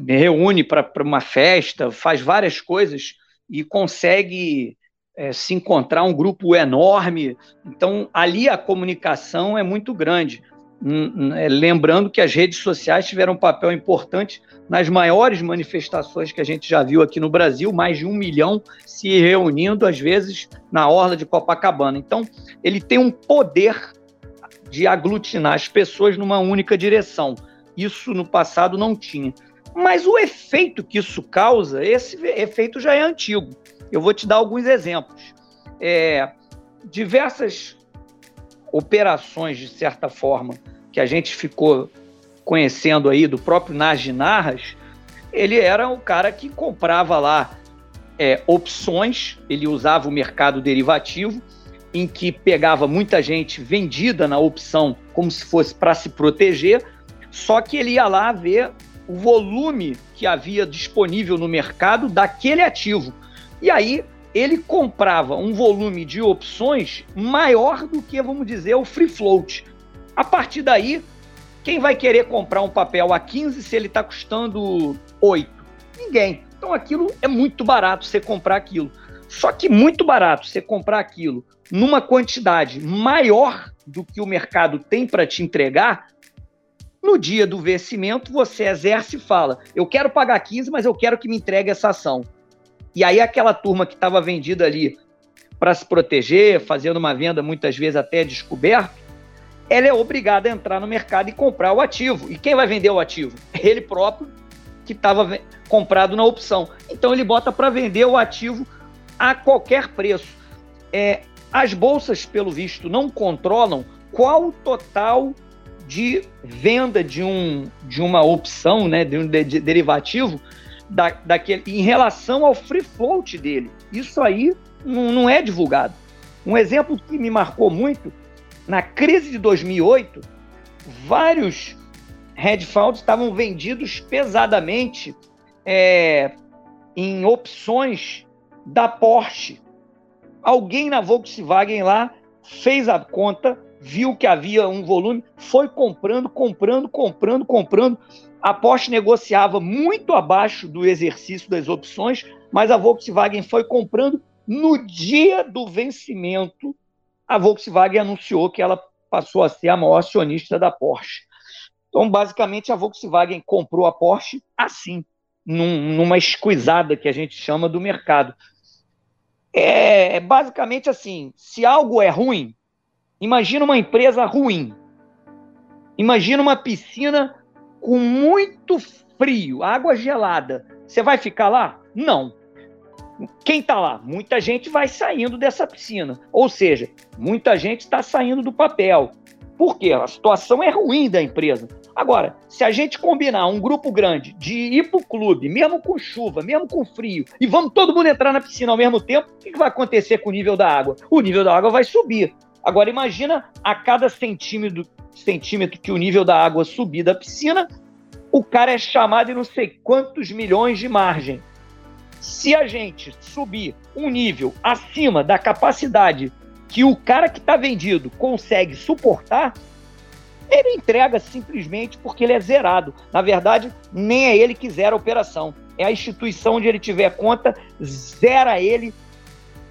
reúne para uma festa, faz várias coisas, e consegue é, se encontrar um grupo enorme. Então, ali a comunicação é muito grande. É, lembrando que as redes sociais tiveram um papel importante nas maiores manifestações que a gente já viu aqui no Brasil, mais de um milhão se reunindo, às vezes, na orla de Copacabana. Então, ele tem um poder de aglutinar as pessoas numa única direção. Isso no passado não tinha. Mas o efeito que isso causa, esse efeito já é antigo. Eu vou te dar alguns exemplos. É, diversas operações, de certa forma, que a gente ficou conhecendo aí do próprio Nagy Narras, ele era o cara que comprava lá é, opções, ele usava o mercado derivativo, em que pegava muita gente vendida na opção como se fosse para se proteger, só que ele ia lá ver o volume que havia disponível no mercado daquele ativo. E aí ele comprava um volume de opções maior do que, vamos dizer, o free float. A partir daí, quem vai querer comprar um papel a 15 se ele está custando 8? Ninguém. Então aquilo é muito barato você comprar aquilo. Só que muito barato você comprar aquilo numa quantidade maior do que o mercado tem para te entregar, no dia do vencimento você exerce e fala: eu quero pagar 15, mas eu quero que me entregue essa ação. E aí aquela turma que estava vendida ali para se proteger, fazendo uma venda muitas vezes até descoberto, ela é obrigada a entrar no mercado e comprar o ativo. E quem vai vender o ativo? Ele próprio que estava comprado na opção. Então ele bota para vender o ativo a qualquer preço. É, as bolsas, pelo visto, não controlam qual o total de venda de, um, de uma opção, né, de um de, de derivativo, da, daquele, em relação ao free float dele. Isso aí não, não é divulgado. Um exemplo que me marcou muito na crise de 2008, vários hedge funds estavam vendidos pesadamente é, em opções da Porsche. Alguém na Volkswagen lá fez a conta, viu que havia um volume, foi comprando, comprando, comprando, comprando. A Porsche negociava muito abaixo do exercício das opções, mas a Volkswagen foi comprando no dia do vencimento a Volkswagen anunciou que ela passou a ser a maior acionista da Porsche. Então, basicamente, a Volkswagen comprou a Porsche assim, num, numa esquisada que a gente chama do mercado. É, é basicamente assim: se algo é ruim, imagina uma empresa ruim. Imagina uma piscina com muito frio, água gelada. Você vai ficar lá? Não. Quem está lá? Muita gente vai saindo dessa piscina. Ou seja, muita gente está saindo do papel. Por quê? A situação é ruim da empresa. Agora, se a gente combinar um grupo grande de ir para o clube, mesmo com chuva, mesmo com frio, e vamos todo mundo entrar na piscina ao mesmo tempo, o que vai acontecer com o nível da água? O nível da água vai subir. Agora, imagina a cada centímetro, centímetro que o nível da água subir da piscina, o cara é chamado em não sei quantos milhões de margem. Se a gente subir um nível acima da capacidade que o cara que está vendido consegue suportar, ele entrega simplesmente porque ele é zerado. Na verdade, nem é ele que zera a operação. É a instituição onde ele tiver conta, zera ele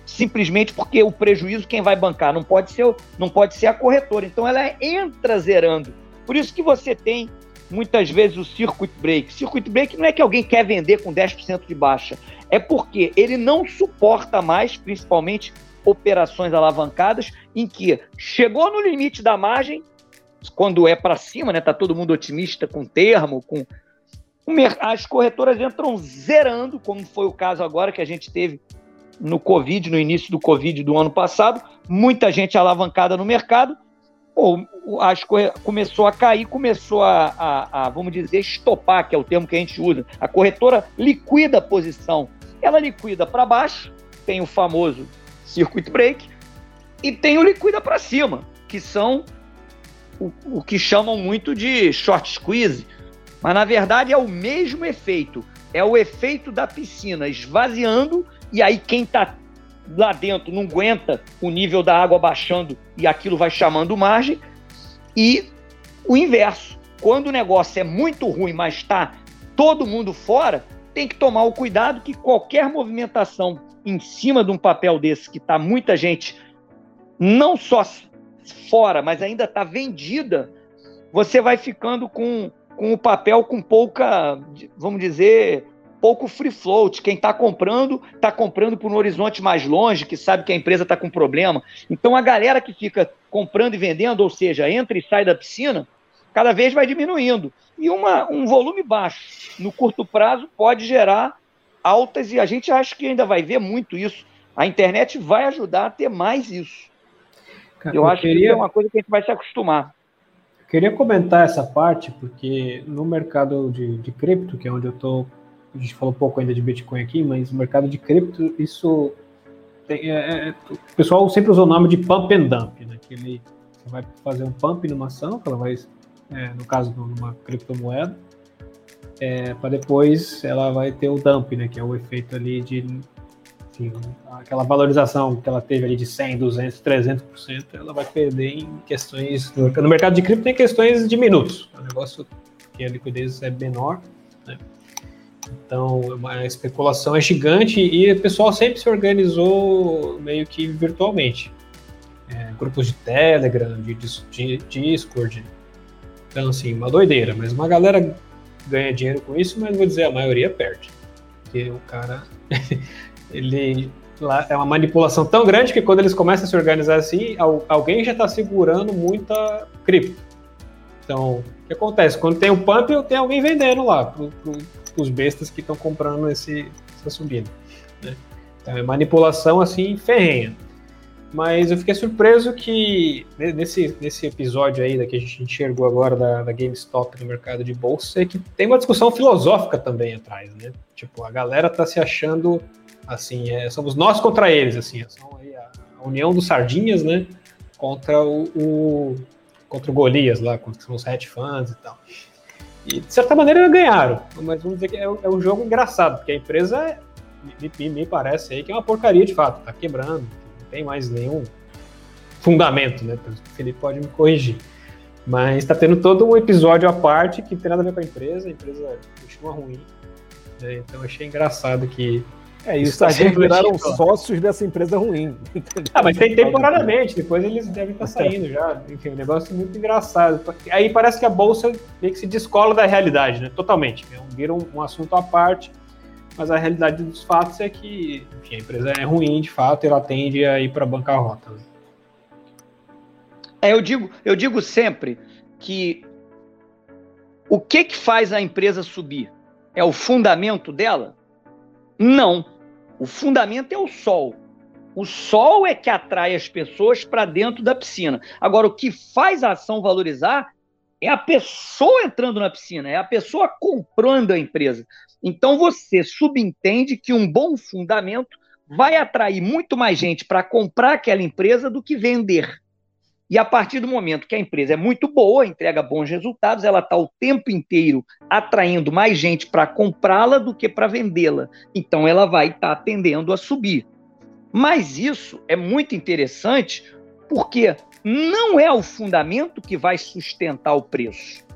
simplesmente porque o prejuízo quem vai bancar não pode ser, não pode ser a corretora. Então ela entra zerando. Por isso que você tem muitas vezes o circuit break. Circuit break não é que alguém quer vender com 10% de baixa é porque ele não suporta mais, principalmente operações alavancadas, em que chegou no limite da margem, quando é para cima, né? Tá todo mundo otimista com termo, com as corretoras entram zerando, como foi o caso agora que a gente teve no Covid, no início do Covid do ano passado, muita gente alavancada no mercado, pô, as começou a cair, começou a, a, a, vamos dizer, estopar, que é o termo que a gente usa. A corretora liquida a posição ela liquida para baixo, tem o famoso circuit break, e tem o liquida para cima, que são o, o que chamam muito de short squeeze, mas na verdade é o mesmo efeito. É o efeito da piscina esvaziando, e aí quem está lá dentro não aguenta o nível da água baixando e aquilo vai chamando margem. E o inverso. Quando o negócio é muito ruim, mas está todo mundo fora, tem que tomar o cuidado que qualquer movimentação em cima de um papel desse que está muita gente não só fora, mas ainda está vendida, você vai ficando com, com o papel com pouca, vamos dizer, pouco free float. Quem está comprando, está comprando por um horizonte mais longe, que sabe que a empresa está com problema. Então a galera que fica comprando e vendendo, ou seja, entra e sai da piscina, cada vez vai diminuindo. E uma, um volume baixo, no curto prazo, pode gerar altas, e a gente acha que ainda vai ver muito isso. A internet vai ajudar a ter mais isso. Eu, eu acho queria... que é uma coisa que a gente vai se acostumar. Queria comentar essa parte, porque no mercado de, de cripto, que é onde eu estou a gente falou pouco ainda de Bitcoin aqui, mas o mercado de cripto, isso tem, é, é, o pessoal sempre usou o nome de pump and dump, né? Que ele vai fazer um pump numa ação, que ela vai, é, no caso, numa criptomoeda, é, para depois ela vai ter o dump, né? Que é o efeito ali de aquela valorização que ela teve ali de 100, 200, 300%, ela vai perder em questões. No mercado de cripto tem questões de minutos, é um negócio que a liquidez é menor, né? Então, a especulação é gigante e o pessoal sempre se organizou meio que virtualmente. É, grupos de Telegram, de, de, Discord. Então, assim, uma doideira. Mas uma galera ganha dinheiro com isso, mas vou dizer, a maioria perde. Porque o cara, ele é uma manipulação tão grande que quando eles começam a se organizar assim, alguém já está segurando muita cripto. Então, o que acontece? Quando tem um pump, tem alguém vendendo lá pro, os bestas que estão comprando esse, essa subida. Né? Então é manipulação assim ferrenha. Mas eu fiquei surpreso que nesse, nesse episódio aí da que a gente enxergou agora da, da GameStop no mercado de bolsa, é que tem uma discussão filosófica também atrás, né? Tipo, a galera tá se achando assim, é, somos nós contra eles, assim, são aí a, a, união dos sardinhas, né? Contra o, o contra o Golias lá, contra os hedge funds e tal. E de certa maneira ganharam, mas vamos dizer que é, é um jogo engraçado, porque a empresa me, me, parece aí que é uma porcaria de fato, tá quebrando, não tem mais nenhum fundamento, né? O Felipe pode me corrigir. Mas está tendo todo um episódio à parte que não tem nada a ver com a empresa, a empresa continua ruim. Né? Então achei engraçado que é, e os sargentos viraram sócios dessa empresa ruim. Ah, mas tem temporariamente, depois eles devem estar saindo já. Enfim, um negócio muito engraçado. Aí parece que a bolsa meio que se descola da realidade, né? Totalmente. Vira um, um assunto à parte, mas a realidade dos fatos é que enfim, a empresa é ruim de fato e ela tende a ir para a bancarrota. Né? É, eu digo, eu digo sempre que o que que faz a empresa subir? É o fundamento dela? Não. O fundamento é o sol. O sol é que atrai as pessoas para dentro da piscina. Agora, o que faz a ação valorizar é a pessoa entrando na piscina, é a pessoa comprando a empresa. Então, você subentende que um bom fundamento vai atrair muito mais gente para comprar aquela empresa do que vender. E a partir do momento que a empresa é muito boa, entrega bons resultados, ela está o tempo inteiro atraindo mais gente para comprá-la do que para vendê-la. Então ela vai estar tá tendendo a subir. Mas isso é muito interessante porque não é o fundamento que vai sustentar o preço.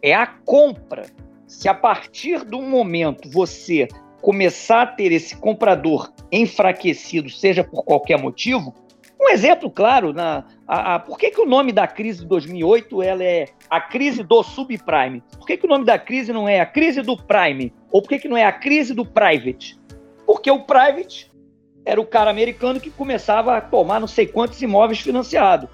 É a compra. Se a partir do momento você começar a ter esse comprador enfraquecido, seja por qualquer motivo, um exemplo claro, na, a, a, por que, que o nome da crise de 2008 ela é a crise do subprime? Por que, que o nome da crise não é a crise do prime? Ou por que, que não é a crise do private? Porque o private era o cara americano que começava a tomar não sei quantos imóveis financiados.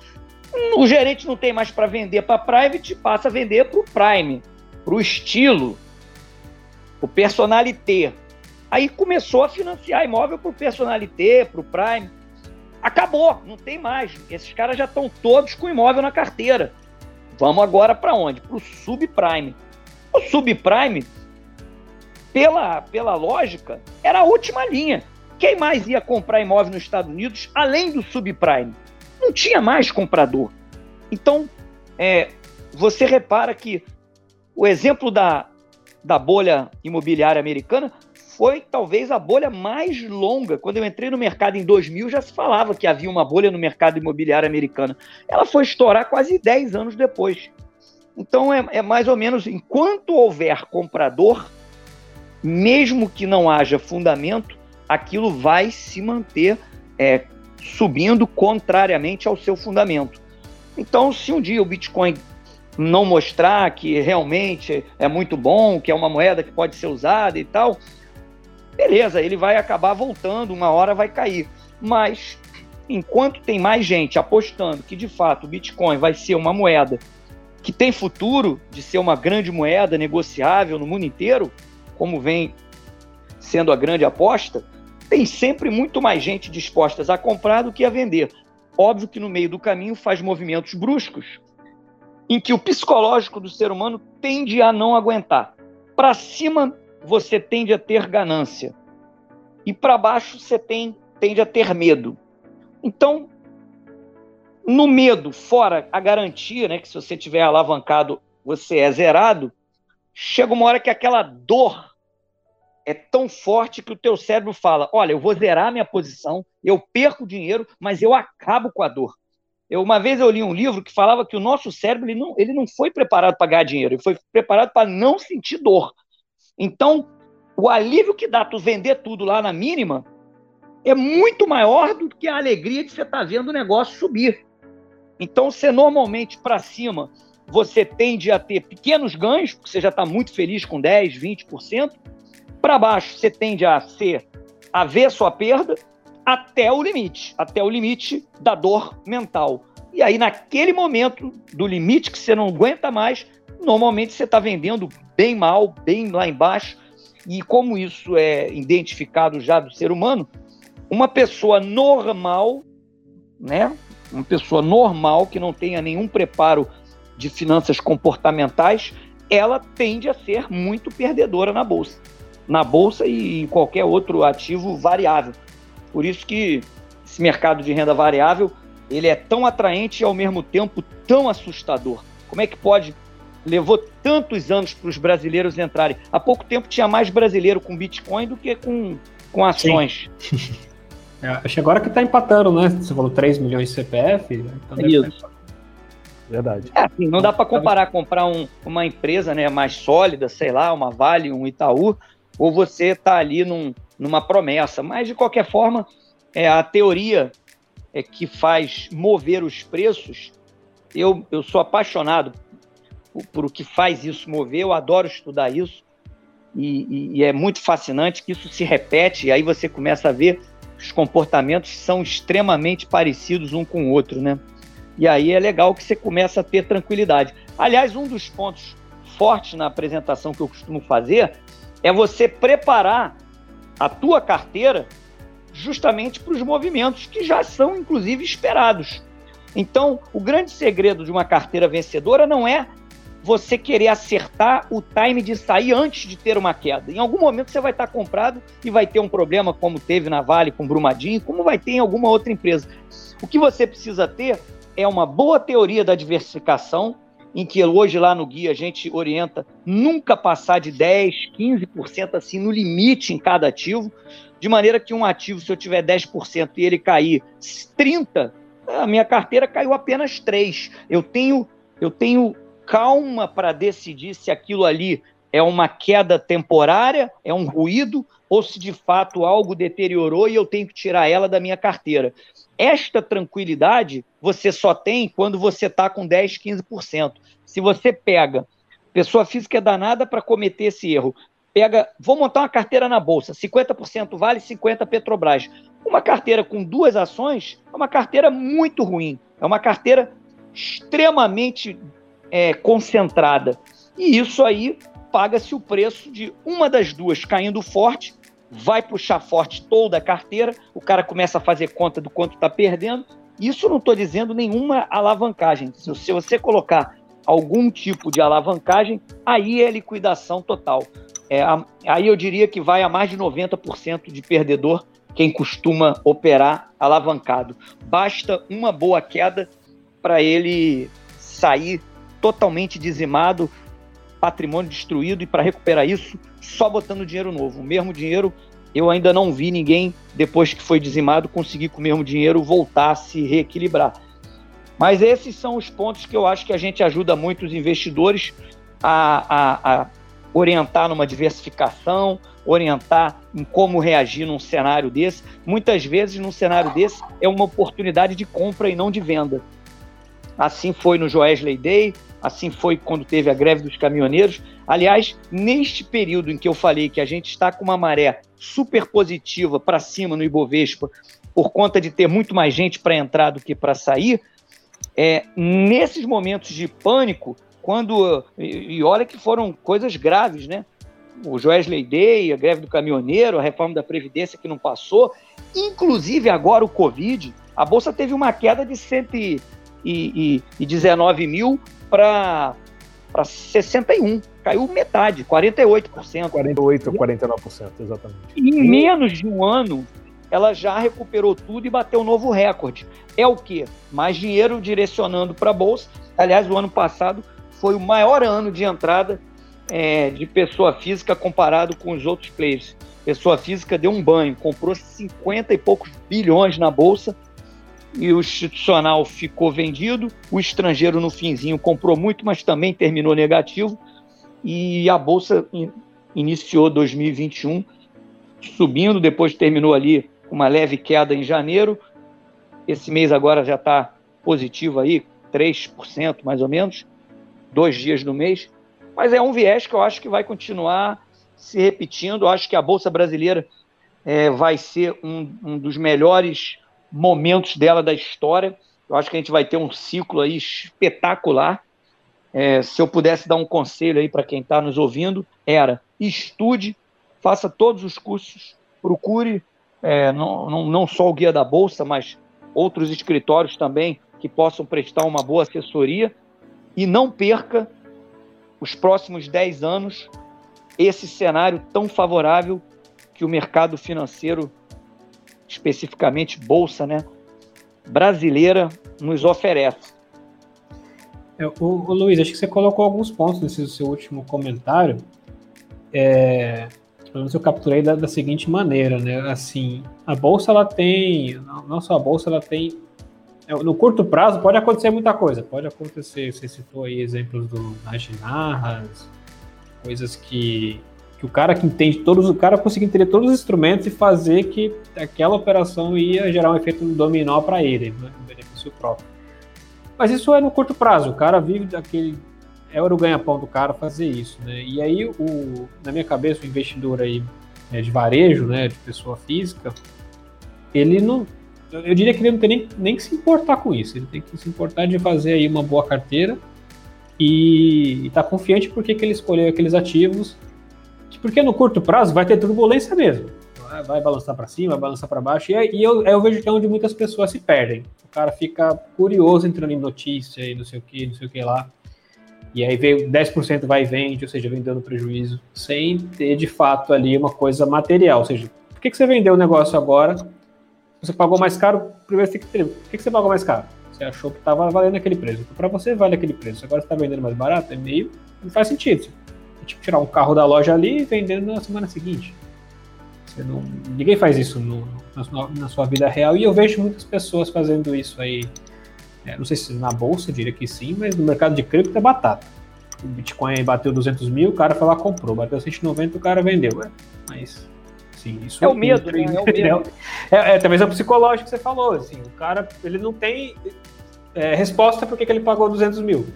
O gerente não tem mais para vender para private, passa a vender para o prime, para o estilo, o personalité. Aí começou a financiar imóvel para o personalité, para o prime. Acabou, não tem mais. Esses caras já estão todos com imóvel na carteira. Vamos agora para onde? Para o subprime. O subprime, pela, pela lógica, era a última linha. Quem mais ia comprar imóvel nos Estados Unidos além do subprime? Não tinha mais comprador. Então, é, você repara que o exemplo da, da bolha imobiliária americana foi talvez a bolha mais longa. Quando eu entrei no mercado em 2000, já se falava que havia uma bolha no mercado imobiliário americano. Ela foi estourar quase 10 anos depois. Então, é, é mais ou menos, enquanto houver comprador, mesmo que não haja fundamento, aquilo vai se manter é, subindo contrariamente ao seu fundamento. Então, se um dia o Bitcoin não mostrar que realmente é muito bom, que é uma moeda que pode ser usada e tal, beleza, ele vai acabar voltando, uma hora vai cair. Mas enquanto tem mais gente apostando que de fato o Bitcoin vai ser uma moeda que tem futuro de ser uma grande moeda negociável no mundo inteiro, como vem sendo a grande aposta, tem sempre muito mais gente disposta a comprar do que a vender. Óbvio que no meio do caminho faz movimentos bruscos, em que o psicológico do ser humano tende a não aguentar. Para cima, você tende a ter ganância. E para baixo, você tem, tende a ter medo. Então, no medo, fora a garantia, né, que se você tiver alavancado, você é zerado, chega uma hora que aquela dor é tão forte que o teu cérebro fala: olha, eu vou zerar minha posição, eu perco dinheiro, mas eu acabo com a dor. Eu, uma vez eu li um livro que falava que o nosso cérebro ele não, ele não foi preparado para ganhar dinheiro, ele foi preparado para não sentir dor. Então, o alívio que dá tu vender tudo lá na mínima é muito maior do que a alegria de você estar tá vendo o negócio subir. Então, você normalmente para cima, você tende a ter pequenos ganhos, porque você já está muito feliz com 10, 20%, para baixo, você tende a ser a ver sua perda até o limite, até o limite da dor mental. E aí, naquele momento do limite que você não aguenta mais, normalmente você está vendendo bem mal, bem lá embaixo. E como isso é identificado já do ser humano, uma pessoa normal, né? Uma pessoa normal que não tenha nenhum preparo de finanças comportamentais, ela tende a ser muito perdedora na bolsa na bolsa e em qualquer outro ativo variável. Por isso que esse mercado de renda variável ele é tão atraente e ao mesmo tempo tão assustador. Como é que pode levou tantos anos para os brasileiros entrarem? Há pouco tempo tinha mais brasileiro com Bitcoin do que com, com ações. É, acho que agora que está empatando, né? Você falou 3 milhões de CPF. Então Isso. Verdade. É, assim, não dá para comparar comprar um, uma empresa né, mais sólida, sei lá, uma Vale, um Itaú, ou você está ali num, numa promessa. Mas, de qualquer forma, é, a teoria é que faz mover os preços, eu, eu sou apaixonado por, o que faz isso mover, eu adoro estudar isso, e, e, e é muito fascinante que isso se repete, e aí você começa a ver os comportamentos são extremamente parecidos um com o outro, né? E aí é legal que você começa a ter tranquilidade. Aliás, um dos pontos fortes na apresentação que eu costumo fazer é você preparar a tua carteira justamente para os movimentos que já são, inclusive, esperados. Então, o grande segredo de uma carteira vencedora não é você querer acertar o time de sair antes de ter uma queda. Em algum momento você vai estar comprado e vai ter um problema, como teve na Vale com Brumadinho, como vai ter em alguma outra empresa. O que você precisa ter é uma boa teoria da diversificação, em que hoje lá no guia a gente orienta nunca passar de 10, 15% assim no limite em cada ativo, de maneira que um ativo, se eu tiver 10% e ele cair 30%, a minha carteira caiu apenas 3%. Eu tenho, eu tenho calma para decidir se aquilo ali é uma queda temporária, é um ruído, ou se de fato algo deteriorou e eu tenho que tirar ela da minha carteira. Esta tranquilidade você só tem quando você está com 10, 15%. Se você pega, pessoa física é danada para cometer esse erro, pega, vou montar uma carteira na bolsa, 50% Vale, 50% Petrobras. Uma carteira com duas ações é uma carteira muito ruim, é uma carteira extremamente é, concentrada. E isso aí paga-se o preço de uma das duas caindo forte vai puxar forte toda a carteira, o cara começa a fazer conta do quanto está perdendo. Isso não estou dizendo nenhuma alavancagem. Se você colocar algum tipo de alavancagem, aí é liquidação total. É, aí eu diria que vai a mais de 90% de perdedor quem costuma operar alavancado. Basta uma boa queda para ele sair totalmente dizimado, patrimônio destruído, e para recuperar isso, só botando dinheiro novo. O mesmo dinheiro, eu ainda não vi ninguém, depois que foi dizimado, conseguir com o mesmo dinheiro voltar a se reequilibrar. Mas esses são os pontos que eu acho que a gente ajuda muito os investidores a, a, a orientar numa diversificação, orientar em como reagir num cenário desse. Muitas vezes, num cenário desse, é uma oportunidade de compra e não de venda. Assim foi no Joesley Day, assim foi quando teve a greve dos caminhoneiros. Aliás, neste período em que eu falei que a gente está com uma maré super positiva para cima no Ibovespa, por conta de ter muito mais gente para entrar do que para sair, é, nesses momentos de pânico, quando. E, olha que foram coisas graves, né? O Joesley Day, a greve do caminhoneiro, a reforma da Previdência que não passou, inclusive agora o Covid, a Bolsa teve uma queda de 119 mil para 61. Caiu metade, 48%. 48% 49%, exatamente. E em menos de um ano, ela já recuperou tudo e bateu um novo recorde. É o quê? Mais dinheiro direcionando para a Bolsa. Aliás, o ano passado foi o maior ano de entrada é, de pessoa física comparado com os outros players. Pessoa física deu um banho, comprou 50 e poucos bilhões na bolsa e o institucional ficou vendido. O estrangeiro no finzinho comprou muito, mas também terminou negativo. E a bolsa iniciou 2021 subindo, depois terminou ali uma leve queda em janeiro. Esse mês agora já está positivo aí, 3% mais ou menos dois dias do mês. Mas é um viés que eu acho que vai continuar se repetindo. Eu acho que a Bolsa Brasileira é, vai ser um, um dos melhores momentos dela da história. Eu acho que a gente vai ter um ciclo aí espetacular. É, se eu pudesse dar um conselho aí para quem está nos ouvindo, era estude, faça todos os cursos, procure é, não, não, não só o guia da Bolsa, mas outros escritórios também que possam prestar uma boa assessoria e não perca os próximos 10 anos esse cenário tão favorável que o mercado financeiro, especificamente bolsa, né, brasileira, nos oferece. É, o, o, Luiz, acho que você colocou alguns pontos nesse seu último comentário. É, pelo menos eu capturei da, da, seguinte maneira, né? Assim, a bolsa ela tem, não só a bolsa, ela tem é, no curto prazo pode acontecer muita coisa. Pode acontecer, você citou aí exemplos do Najinarras, coisas que, que o cara que entende todos, o cara conseguir entender todos os instrumentos e fazer que aquela operação ia gerar um efeito dominó para ele, né, um benefício próprio. Mas isso é no curto prazo, o cara vive daquele. É o ganha-pão do cara fazer isso, né? E aí, o, na minha cabeça, o investidor aí é, de varejo, né, de pessoa física, ele não, eu diria que ele não tem nem, nem que se importar com isso. Ele tem que se importar de fazer aí uma boa carteira e estar tá confiante porque que ele escolheu aqueles ativos. Porque no curto prazo vai ter turbulência mesmo. Vai, balançar para cima, vai balançar para baixo. E, e eu, eu, vejo que é onde muitas pessoas se perdem. O cara fica curioso entrando em notícia e não sei o que, não sei o que lá. E aí veio 10% vai e vende, ou seja, vem dando prejuízo, sem ter de fato ali uma coisa material. Ou seja, por que, que você vendeu o negócio agora você pagou mais caro, primeiro você tem que ter. Por que você pagou mais caro? Você achou que estava valendo aquele preço. Para você vale aquele preço. Agora você está vendendo mais barato, é meio. Não faz sentido. Tipo tirar um carro da loja ali e vendendo na semana seguinte. Não, ninguém faz isso no, na, na, sua vida real e eu vejo muitas pessoas fazendo isso aí. É, não sei se na bolsa, diria que sim, mas no mercado de cripto é batata. O Bitcoin bateu 200 mil, o cara foi lá comprou. Bateu 190, o cara vendeu. É, mas Assim, isso é o medo, né? É, o medo. é, é, talvez é o psicológico que você falou. Assim, o cara ele não tem é, resposta por que ele pagou 200 mil.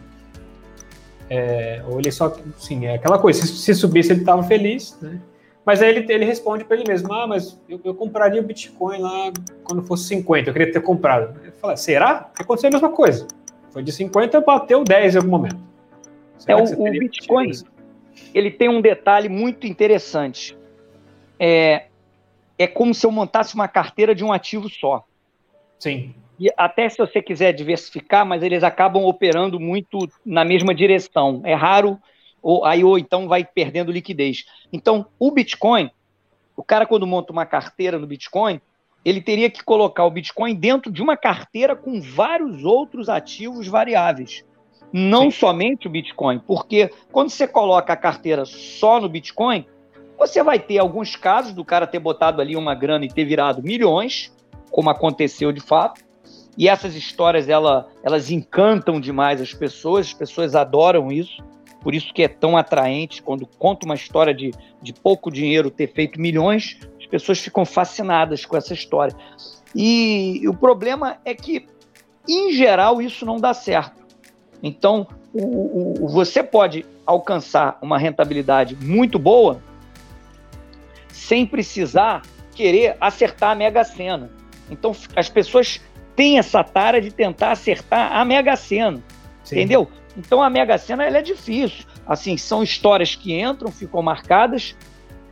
É, ou ele só, sim, é aquela coisa. Se, se subisse, ele estava feliz, né? Mas aí ele, ele responde para ele mesmo: Ah, mas eu, eu, compraria o Bitcoin lá quando fosse 50, eu queria ter comprado. Eu falo, será? Aconteceu a mesma coisa. Foi de 50, bateu 10 em algum momento. Será é, o, o Bitcoin, ele tem um detalhe muito interessante é, é como se eu montasse uma carteira de um ativo só. Sim. E até se você quiser diversificar, mas eles acabam operando muito na mesma direção. É raro, ou aí ou então vai perdendo liquidez. Então, o Bitcoin, o cara quando monta uma carteira no Bitcoin, ele teria que colocar o Bitcoin dentro de uma carteira com vários outros ativos variáveis. Não Sim. somente o Bitcoin, porque quando você coloca a carteira só no Bitcoin, você vai ter alguns casos do cara ter botado ali uma grana e ter virado milhões, como aconteceu de fato. E essas histórias ela, elas encantam demais as pessoas, as pessoas adoram isso. por isso que é tão atraente quando conta uma história de, de pouco dinheiro ter feito milhões, as pessoas ficam fascinadas com essa história. E, e o problema é que, em geral, isso não dá certo. Então, o, o, você pode alcançar uma rentabilidade muito boa sem precisar querer acertar a Mega Sena. Então, as pessoas têm essa tara de tentar acertar a Mega Sena, Sim. entendeu? Então, a Mega Sena ela é difícil. Assim, são histórias que entram, ficam marcadas,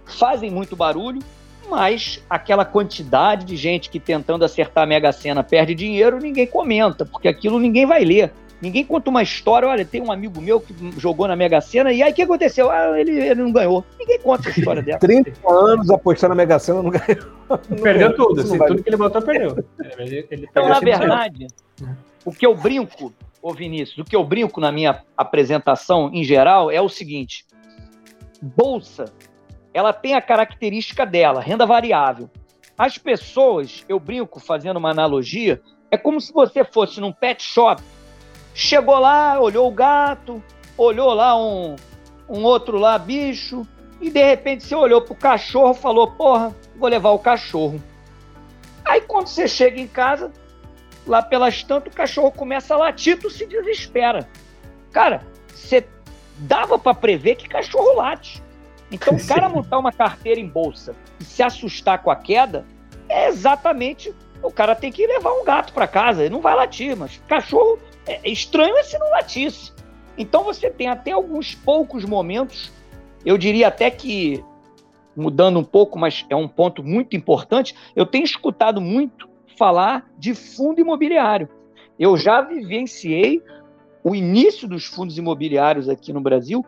fazem muito barulho, mas aquela quantidade de gente que tentando acertar a Mega Sena perde dinheiro, ninguém comenta, porque aquilo ninguém vai ler. Ninguém conta uma história, olha, tem um amigo meu que jogou na Mega Sena e aí o que aconteceu? Ah, ele, ele não ganhou. Ninguém conta essa história dela. 30 anos apostando na Mega Sena, não ganhou. Não perdeu tudo, assim, tudo que ele botou perdeu. Ele, ele então, na verdade, o que eu brinco, ô Vinícius, o que eu brinco na minha apresentação em geral é o seguinte: bolsa, ela tem a característica dela, renda variável. As pessoas, eu brinco fazendo uma analogia, é como se você fosse num pet shop Chegou lá, olhou o gato, olhou lá um, um outro lá, bicho, e de repente você olhou pro cachorro e falou: Porra, vou levar o cachorro. Aí quando você chega em casa, lá pelas tantas, o cachorro começa a latir, tu se desespera. Cara, você dava para prever que cachorro late. Então, o cara montar uma carteira em bolsa e se assustar com a queda, é exatamente o cara tem que levar um gato para casa. Ele não vai latir, mas cachorro é, é estranho é se não latisse. Então você tem até alguns poucos momentos, eu diria até que, mudando um pouco, mas é um ponto muito importante, eu tenho escutado muito falar de fundo imobiliário. Eu já vivenciei o início dos fundos imobiliários aqui no Brasil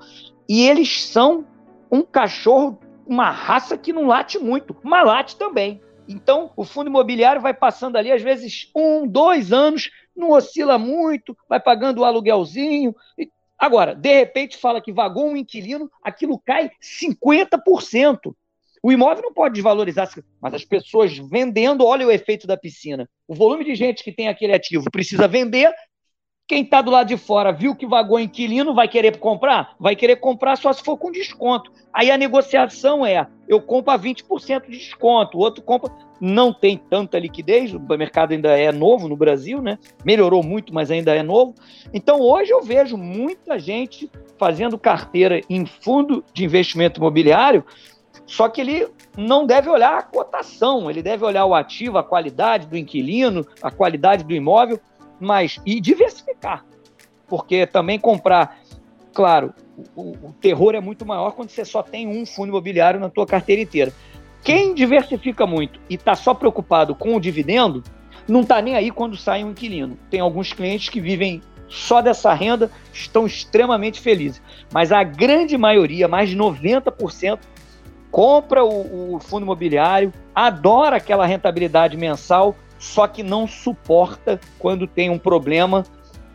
e eles são um cachorro, uma raça que não late muito, mas late também. Então, o fundo imobiliário vai passando ali, às vezes, um, dois anos, não oscila muito, vai pagando o aluguelzinho. Agora, de repente, fala que vagou um inquilino, aquilo cai 50%. O imóvel não pode desvalorizar, mas as pessoas vendendo, olha o efeito da piscina. O volume de gente que tem aquele ativo precisa vender, quem está do lado de fora viu que vagou inquilino, vai querer comprar? Vai querer comprar só se for com desconto. Aí a negociação é: eu compro a 20% de desconto, o outro compra. Não tem tanta liquidez, o mercado ainda é novo no Brasil, né? Melhorou muito, mas ainda é novo. Então hoje eu vejo muita gente fazendo carteira em fundo de investimento imobiliário, só que ele não deve olhar a cotação, ele deve olhar o ativo, a qualidade do inquilino, a qualidade do imóvel mas e diversificar, porque também comprar, claro, o, o, terror é muito maior quando você só tem um fundo imobiliário na tua carteira inteira. Quem diversifica muito e está só preocupado com o dividendo, não está nem aí quando sai um inquilino. Tem alguns clientes que vivem só dessa renda, estão extremamente felizes. Mas a grande maioria, mais de 90%, compra o, o fundo imobiliário, adora aquela rentabilidade mensal só que não suporta quando tem um problema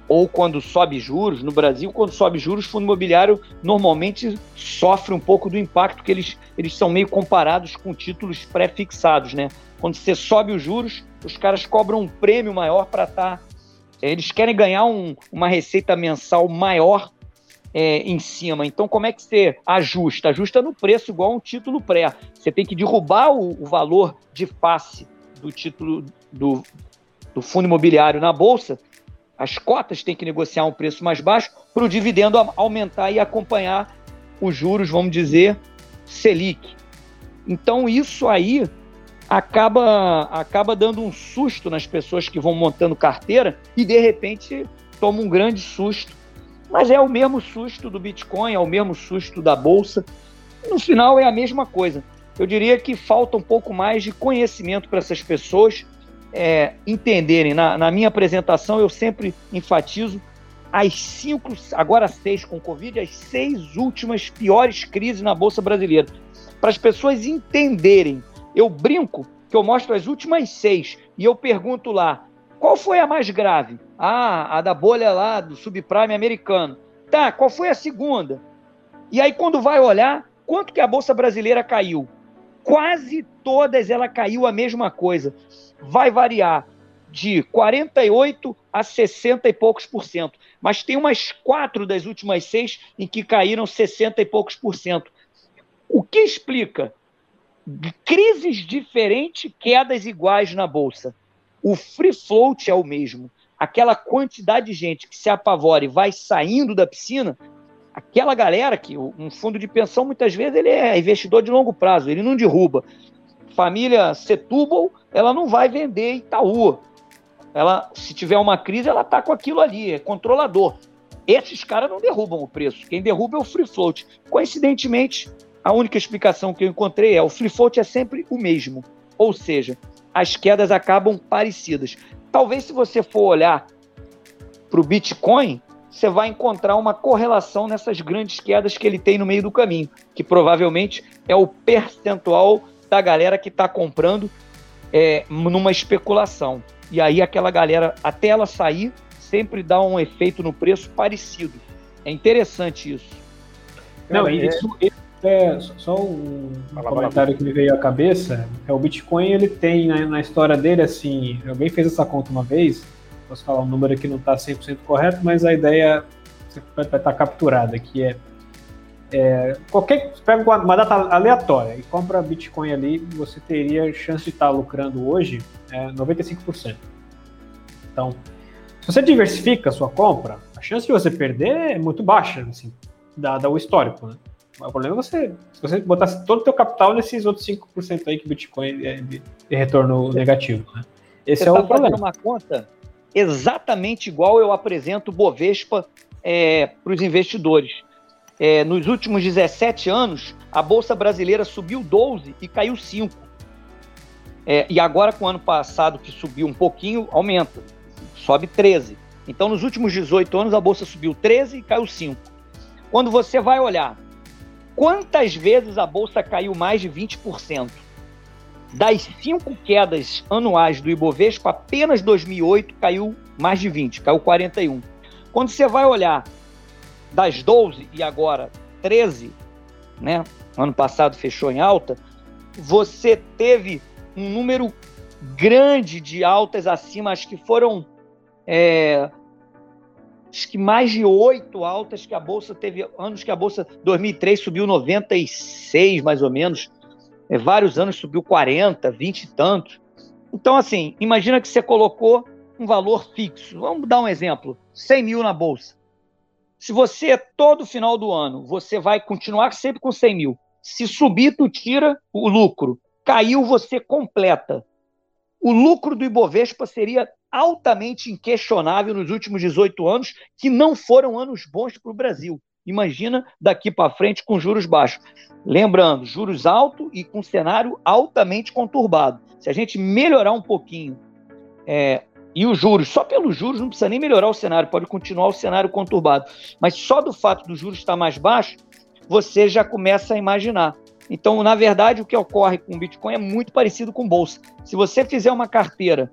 ou quando sobe juros. No Brasil, quando sobe juros, o fundo imobiliário normalmente sofre um pouco do impacto que eles, eles são meio comparados com títulos pré-fixados, né? Quando você sobe os juros, os caras cobram um prêmio maior para estar. Tá, eles querem ganhar um, uma receita mensal maior é, em cima. Então, como é que você ajusta? Ajusta no preço, igual um título pré. Você tem que derrubar o, o valor de face do título do, do fundo imobiliário na bolsa, as cotas têm que negociar um preço mais baixo para o dividendo aumentar e acompanhar os juros, vamos dizer, Selic. Então isso aí acaba acaba dando um susto nas pessoas que vão montando carteira e de repente toma um grande susto. Mas é o mesmo susto do Bitcoin, é o mesmo susto da bolsa. No final é a mesma coisa eu diria que falta um pouco mais de conhecimento para essas pessoas é, entenderem. Na, na, minha apresentação, eu sempre enfatizo as cinco, agora seis com Covid, as seis últimas piores crises na Bolsa Brasileira. Para as pessoas entenderem. Eu brinco que eu mostro as últimas seis e eu pergunto lá, qual foi a mais grave? Ah, a da bolha lá do subprime americano. Tá, qual foi a segunda? E aí, quando vai olhar, quanto que a Bolsa Brasileira caiu? quase todas ela caiu a mesma coisa. Vai variar de 48 a 60 e poucos por cento. Mas tem umas quatro das últimas seis em que caíram 60 e poucos por cento. O que explica crises diferentes, quedas iguais na bolsa? O free float é o mesmo. Aquela quantidade de gente que se apavora e vai saindo da piscina, aquela galera que um fundo de pensão muitas vezes ele é investidor de longo prazo, ele não derruba. Família Setúbal, ela não vai vender Itaú. Ela, se tiver uma crise, ela está com aquilo ali, é controlador. Esses caras não derrubam o preço. Quem derruba é o free float. Coincidentemente, a única explicação que eu encontrei é o free float é sempre o mesmo. Ou seja, as quedas acabam parecidas. Talvez se você for olhar para o Bitcoin, você vai encontrar uma correlação nessas grandes quedas que ele tem no meio do caminho, que provavelmente é o percentual da galera que está comprando é, numa especulação. E aí aquela galera, até ela sair, sempre dá um efeito no preço parecido. É interessante isso. Não, é... isso, é só um Fala, comentário que me veio à cabeça. É o Bitcoin, ele tem na, na história dele, assim, alguém fez essa conta uma vez, posso falar um número que não está 100% correto, mas a ideia vai estar tá capturada, que é, é qualquer pega uma data aleatória e compra Bitcoin ali, você teria chance de estar lucrando hoje é 95%. Então, se você diversifica a sua compra, a chance de você perder é muito baixa, assim, dada o histórico, né? O problema é você, se você botasse todo o teu capital nesses outros 5% aí que o Bitcoin é de retorno negativo, né? Esse você é tá o problema. uma conta exatamente igual eu apresento Bovespa é, para os investidores. É, nos últimos 17 anos, a Bolsa Brasileira subiu 12 e caiu 5. É, e agora, com o ano passado, que subiu um pouquinho, aumenta. Sobe 13. Então, nos últimos 18 anos, a Bolsa subiu 13 e caiu 5. Quando você vai olhar quantas vezes a Bolsa caiu mais de 20%, das cinco quedas anuais do Ibovespa, apenas 2008 caiu mais de 20, caiu 41. Quando você vai olhar das 12 e agora 13, né? Ano passado fechou em alta, você teve um número grande de altas acima, acho que foram é, acho que mais de oito altas que a bolsa teve anos que a bolsa 2003 subiu 96 mais ou menos é, vários anos subiu 40, 20 e tantos. Então, assim, imagina que você colocou um valor fixo. Vamos dar um exemplo: 100 mil na bolsa. Se você, todo final do ano, você vai continuar sempre com 100 mil. Se subir, tu tira o lucro. Caiu, você completa. O lucro do Ibovespa seria altamente inquestionável nos últimos 18 anos, que não foram anos bons para o Brasil. Imagina daqui para frente com juros baixos. Lembrando, juros altos e com cenário altamente conturbado. Se a gente melhorar um pouquinho é, e os juros, só pelos juros não precisa nem melhorar o cenário, pode continuar o cenário conturbado. Mas só do fato do juros estar mais baixo, você já começa a imaginar. Então, na verdade, o que ocorre com o Bitcoin é muito parecido com bolsa. Se você fizer uma carteira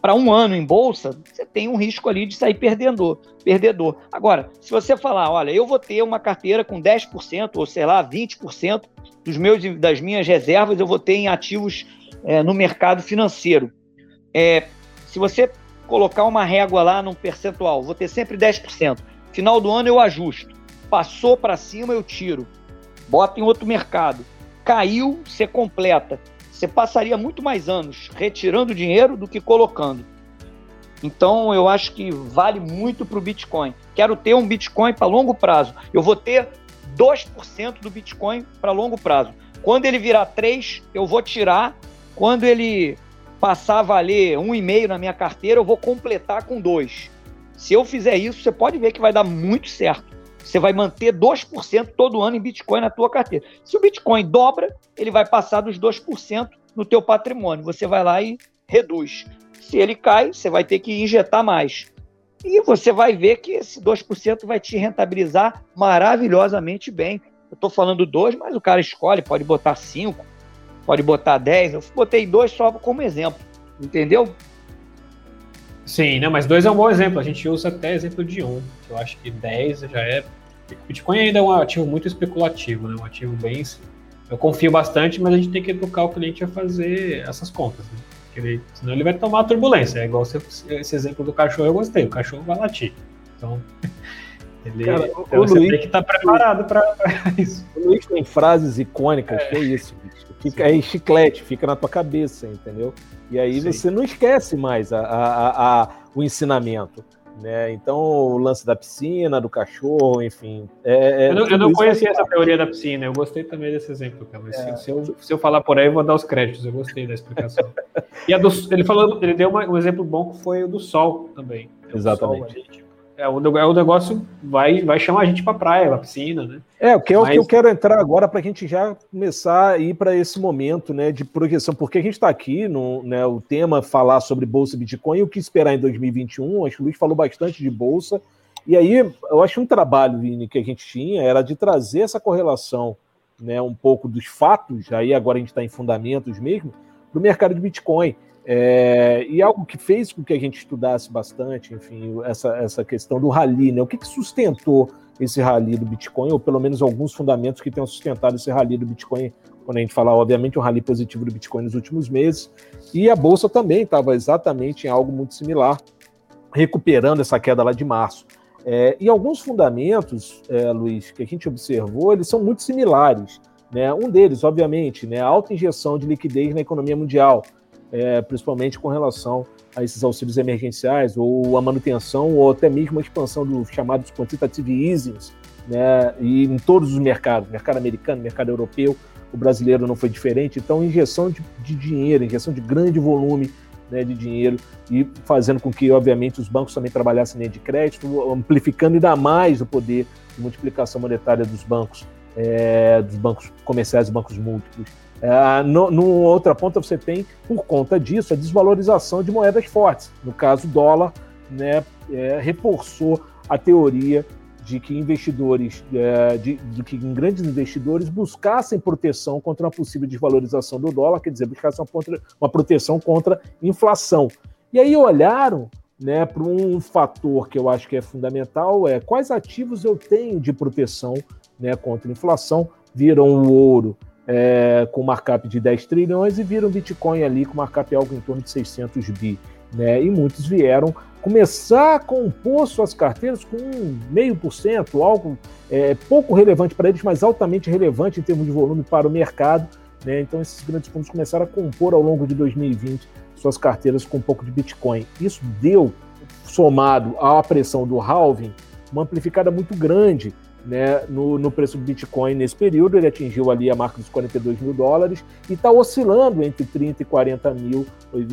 para um ano em bolsa, você tem um risco ali de sair perdedor, perdedor. Agora, se você falar, olha, eu vou ter uma carteira com 10% ou sei lá, 20% dos meus, das minhas reservas, eu vou ter em ativos é, no mercado financeiro. É, se você colocar uma régua lá num percentual, vou ter sempre 10%. Final do ano eu ajusto. Passou para cima, eu tiro. Bota em outro mercado. Caiu, você completa você passaria muito mais anos retirando dinheiro do que colocando. Então, eu acho que vale muito para o Bitcoin. Quero ter um Bitcoin para longo prazo. Eu vou ter 2% do Bitcoin para longo prazo. Quando ele virar 3, eu vou tirar. Quando ele passar a valer 1,5 na minha carteira, eu vou completar com 2. Se eu fizer isso, você pode ver que vai dar muito certo. Você vai manter 2% todo ano em Bitcoin na tua carteira. Se o Bitcoin dobra, ele vai passar dos 2% no teu patrimônio. Você vai lá e reduz. Se ele cai, você vai ter que injetar mais. E você vai ver que esse 2% vai te rentabilizar maravilhosamente bem. Eu estou falando 2, mas o cara escolhe, pode botar 5, pode botar 10. Eu botei 2 só como exemplo, entendeu? Sim, não, mas 2 é um bom exemplo. A gente usa até exemplo de 1. Um. Eu acho que 10 já é Bitcoin ainda é um ativo muito especulativo, né? Um ativo bem. Eu confio bastante, mas a gente tem que educar o cliente a fazer essas contas. Né? Ele, senão ele vai tomar turbulência. É igual você, esse exemplo do cachorro, eu gostei. O cachorro vai latir. Então, ele, Cara, então você Luiz, tem que estar tá preparado para isso. O Luiz tem frases icônicas, é. que é isso. Fica aí chiclete, fica na tua cabeça, entendeu? E aí Sim. você não esquece mais a, a, a, o ensinamento. Né? Então, o lance da piscina, do cachorro, enfim. É, é eu não, eu não conhecia essa teoria da piscina, eu gostei também desse exemplo, cara. É. Se, eu, se eu falar por aí, eu vou dar os créditos, eu gostei da explicação. e do, ele falou, ele deu uma, um exemplo bom que foi o do sol também. Exatamente. Sol, é, o, é, o negócio vai, vai chamar a gente para praia, para piscina, né? É, o que é Mas... o que eu quero entrar agora para a gente já começar a ir para esse momento né, de projeção, porque a gente está aqui, no, né, o tema falar sobre Bolsa Bitcoin e o que esperar em 2021. Acho que o Luiz falou bastante de Bolsa. E aí, eu acho um trabalho, Vini, que a gente tinha era de trazer essa correlação, né, um pouco dos fatos, aí agora a gente está em fundamentos mesmo, do mercado de Bitcoin. É, e algo que fez com que a gente estudasse bastante, enfim, essa, essa questão do rally, né? O que, que sustentou esse rally do Bitcoin, ou pelo menos alguns fundamentos que tenham sustentado esse rally do Bitcoin, quando a gente fala, obviamente, um rally positivo do Bitcoin nos últimos meses, e a Bolsa também estava exatamente em algo muito similar, recuperando essa queda lá de março. É, e alguns fundamentos, é, Luiz, que a gente observou, eles são muito similares. Né? Um deles, obviamente, né, a alta injeção de liquidez na economia mundial, é, principalmente com relação a esses auxílios emergenciais, ou a manutenção, ou até mesmo a expansão dos chamados quantitative easings, né, e em todos os mercados, mercado americano, mercado europeu, o brasileiro não foi diferente. Então, injeção de, de dinheiro, injeção de grande volume né, de dinheiro e fazendo com que, obviamente, os bancos também trabalhassem linha de crédito, amplificando ainda mais o poder de multiplicação monetária dos bancos, é, dos bancos comerciais, bancos múltiplos. É, no, no outra ponta você tem, por conta disso, a desvalorização de moedas fortes. No caso, o dólar né, é, reforçou a teoria de que investidores, é, de, de, que grandes investidores buscassem proteção contra uma possível desvalorização do dólar, quer dizer, buscassem uma, uma proteção contra inflação. E aí olharam né, para um fator que eu acho que é fundamental, é quais ativos eu tenho de proteção né, contra inflação, viram o ouro é, com markup de 10 trilhões e viram Bitcoin ali com markup algo em torno de 600 bi. Né? E muitos vieram começar a compor suas carteiras com meio por cento, algo é, pouco relevante para eles, mas altamente relevante em termos de volume para o mercado. Né? Então, esses grandes fundos começaram a compor ao longo de 2020 suas carteiras com um pouco de Bitcoin. Isso deu, somado à pressão do halving, uma amplificada muito grande né, no, no, preço do Bitcoin nesse período. Ele atingiu ali a marca dos 42 mil dólares e está oscilando entre 30 e 40 mil.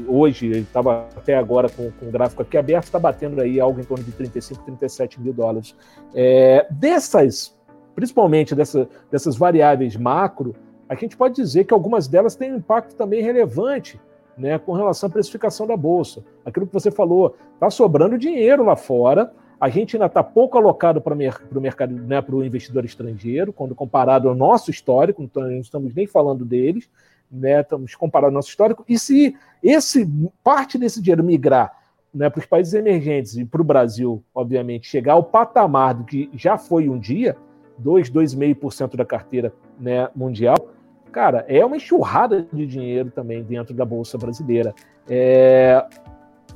Hoje, ele estava até agora com, com o gráfico aqui aberto, está batendo aí algo em torno de 35, 37 mil dólares. É, dessas, principalmente dessa, dessas variáveis macro, a gente pode dizer que algumas delas têm um impacto também relevante né, com relação à precificação da bolsa. Aquilo que você falou, está sobrando dinheiro lá fora a gente ainda está pouco alocado para o mercado, né, para o investidor estrangeiro, quando comparado ao nosso histórico, então não estamos nem falando deles, né, estamos comparando ao nosso histórico. E se esse parte desse dinheiro migrar né, para os países emergentes e para o Brasil, obviamente, chegar ao patamar do que já foi um dia, 2, 2,5% da carteira né, mundial, cara, é uma enxurrada de dinheiro também dentro da Bolsa Brasileira. É,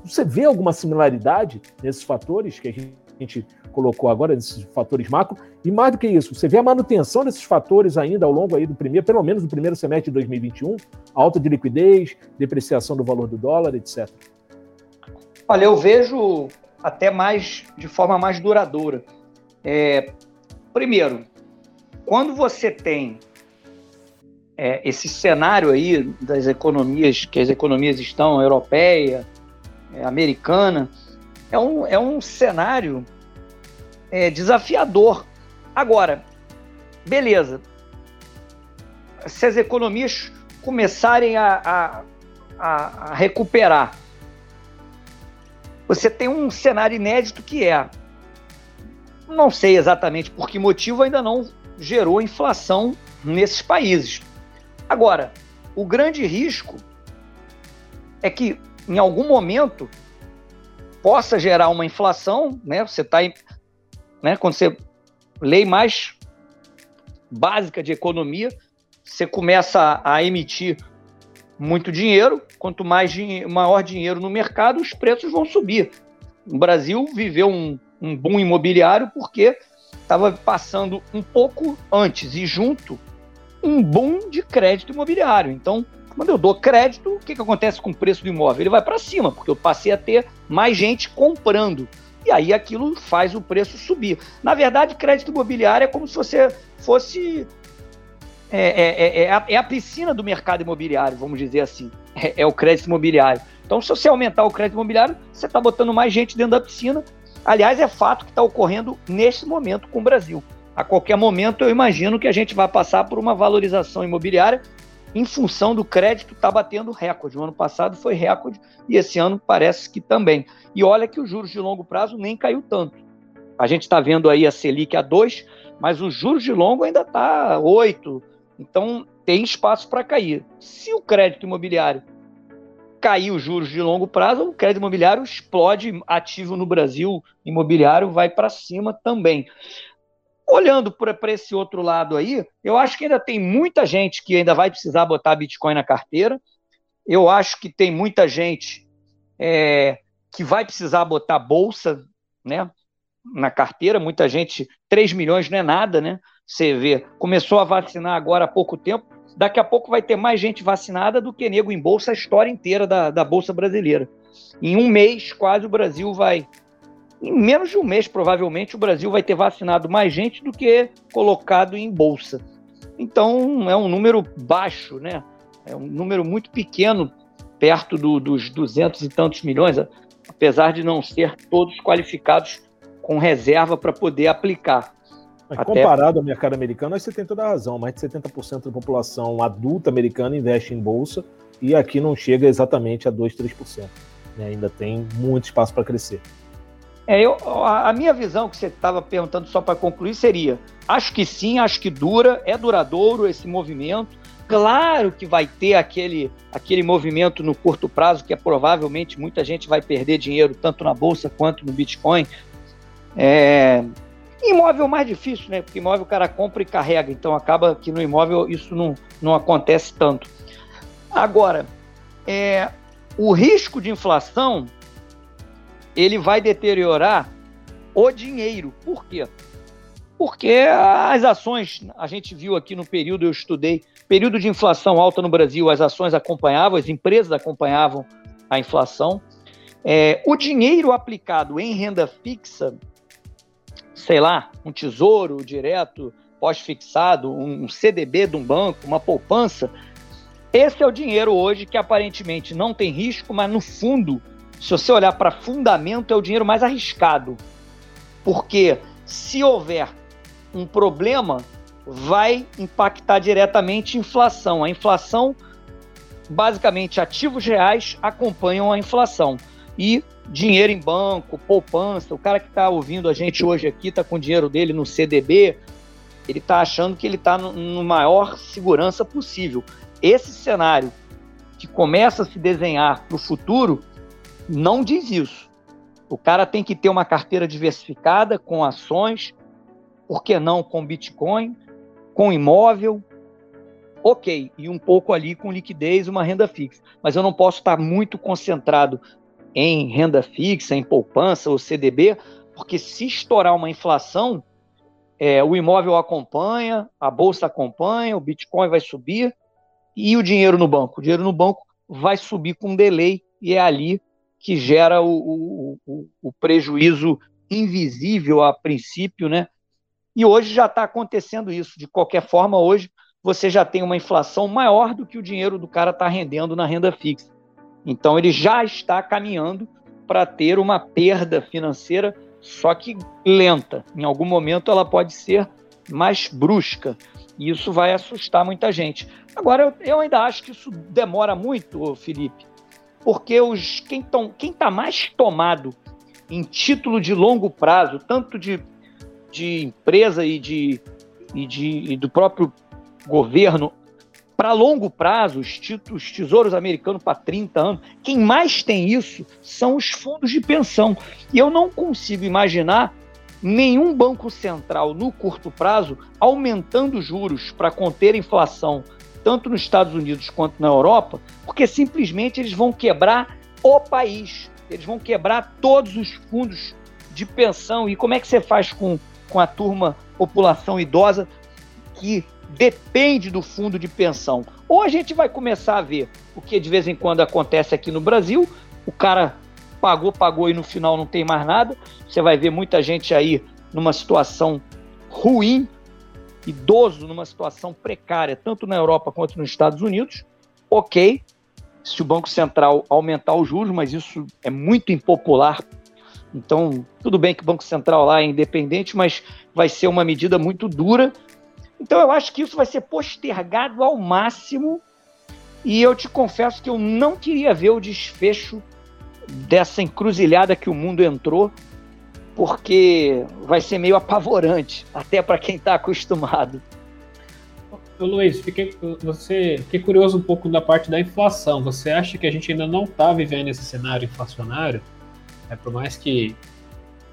você vê alguma similaridade nesses fatores que a gente colocou agora, nesses fatores macro? E mais do que isso, você vê a manutenção desses fatores ainda ao longo aí do primeiro, pelo menos do primeiro semestre de 2021, alta de liquidez, depreciação do valor do dólar, etc. Olha, eu vejo até mais de forma mais duradoura. É, primeiro, quando você tem é, esse cenário aí das economias, que as economias estão, europeia, é, americana, é um, é um cenário é, desafiador. Agora, beleza, se as economias começarem a, a, a, a recuperar, você tem um cenário inédito que é, não sei exatamente por que motivo ainda não gerou inflação nesses países. Agora, o grande risco é que em algum momento possa gerar uma inflação, né? Você está, né? Quando você lei mais básica de economia, você começa a, emitir muito dinheiro, quanto mais maior dinheiro no mercado, os preços vão subir. O Brasil viveu um, um boom imobiliário porque estava passando um pouco antes e junto um boom de crédito imobiliário. Então, quando eu dou crédito, o que, que acontece com o preço do imóvel? Ele vai para cima, porque eu passei a ter mais gente comprando. E aí aquilo faz o preço subir. Na verdade, crédito imobiliário é como se você fosse é, é, é, a, é, a, piscina do mercado imobiliário, vamos dizer assim. É, é, o crédito imobiliário. Então, se você aumentar o crédito imobiliário, você está botando mais gente dentro da piscina. Aliás, é fato que está ocorrendo neste momento com o Brasil. A qualquer momento, eu imagino que a gente vai passar por uma valorização imobiliária em função do crédito está batendo recorde. O ano passado foi recorde e esse ano parece que também. E olha que os juros de longo prazo nem caiu tanto. A gente está vendo aí a Selic a 2, mas os juros de longo ainda está 8, então, tem espaço para cair. Se o crédito imobiliário cair os juros de longo prazo, o crédito imobiliário explode, ativo no Brasil imobiliário vai para cima também. Olhando para esse outro lado aí, eu acho que ainda tem muita gente que ainda vai precisar botar Bitcoin na carteira. Eu acho que tem muita gente é, que vai precisar botar bolsa né, na carteira. Muita gente, 3 milhões não é nada, né? Você vê, começou a vacinar agora há pouco tempo, daqui a pouco vai ter mais gente vacinada do que nego em bolsa a história inteira da, da Bolsa Brasileira. Em um mês, quase o Brasil vai. Em menos de um mês, provavelmente, o Brasil vai ter vacinado mais gente do que colocado em bolsa. Então, é um número baixo, né? É um número muito pequeno, perto do, dos duzentos e tantos milhões, apesar de não ser todos qualificados com reserva para poder aplicar. Mas Até... comparado ao mercado americano, aí você tem toda a razão. Mais de 70% da população adulta americana investe em bolsa e aqui não chega exatamente a 2, 3%. Né? Ainda tem muito espaço para crescer. É, eu, a, a minha visão que você estava perguntando só para concluir seria: acho que sim, acho que dura, é duradouro esse movimento. Claro que vai ter aquele, aquele movimento no curto prazo que é provavelmente muita gente vai perder dinheiro tanto na bolsa quanto no Bitcoin. É, Imóvel mais difícil, né? Porque imóvel o cara compra e carrega, então acaba que no imóvel isso não, não acontece tanto. Agora, é, o risco de inflação ele vai deteriorar o dinheiro. Por quê? Porque as ações, a gente viu aqui no período, eu estudei, período de inflação alta no Brasil, as ações acompanhavam, as empresas acompanhavam a inflação. É, o dinheiro aplicado em renda fixa, sei lá, um tesouro direto, pós-fixado, um CDB de um banco, uma poupança. Esse é o dinheiro hoje que aparentemente não tem risco, mas no fundo, se você olhar para fundamento, é o dinheiro mais arriscado. Porque se houver um problema, vai impactar diretamente a inflação. A inflação, basicamente, ativos reais acompanham a inflação. E dinheiro em banco, poupança. O cara que está ouvindo a gente hoje aqui está com o dinheiro dele no CDB, ele está achando que ele está no, maior segurança possível. Esse cenário que começa a se desenhar para o futuro não diz isso. O cara tem que ter uma carteira diversificada com ações, por que não com Bitcoin, com imóvel, ok, e um pouco ali com liquidez, uma renda fixa. Mas eu não posso estar muito concentrado em renda fixa, em poupança ou CDB, porque se estourar uma inflação, é, o imóvel acompanha, a bolsa acompanha, o Bitcoin vai subir e o dinheiro no banco. O dinheiro no banco vai subir com delay e é ali que gera o, o, o, prejuízo invisível a princípio, né? E hoje já está acontecendo isso. De qualquer forma, hoje você já tem uma inflação maior do que o dinheiro do cara está rendendo na renda fixa. Então ele já está caminhando para ter uma perda financeira, só que lenta. Em algum momento ela pode ser mais brusca. E isso vai assustar muita gente. Agora, eu, eu ainda acho que isso demora muito, Felipe, porque os, quem está quem tá mais tomado em título de longo prazo, tanto de, de empresa e, de, e, de, e do próprio governo, para longo prazo, os, os tesouros americanos para 30 anos, quem mais tem isso são os fundos de pensão. E eu não consigo imaginar nenhum banco central no curto prazo aumentando juros para conter inflação tanto nos Estados Unidos quanto na Europa, porque simplesmente eles vão quebrar o país, eles vão quebrar todos os fundos de pensão. E como é que você faz com, com a turma, população idosa, que depende do fundo de pensão? Ou a gente vai começar a ver o que de vez em quando acontece aqui no Brasil, o cara pagou, pagou e no final não tem mais nada. Você vai ver muita gente aí numa situação ruim, idoso numa situação precária, tanto na Europa quanto nos Estados Unidos. Ok, se o Banco Central aumentar os juros, mas isso é muito impopular. Então, tudo bem que o Banco Central lá é independente, mas vai ser uma medida muito dura. Então, eu acho que isso vai ser postergado ao máximo. E eu te confesso que eu não queria ver o desfecho dessa encruzilhada que o mundo entrou, porque vai ser meio apavorante, até para quem está acostumado. Ô, Luiz, fiquei, você, fiquei curioso um pouco da parte da inflação. Você acha que a gente ainda não está vivendo esse cenário inflacionário? É, por mais que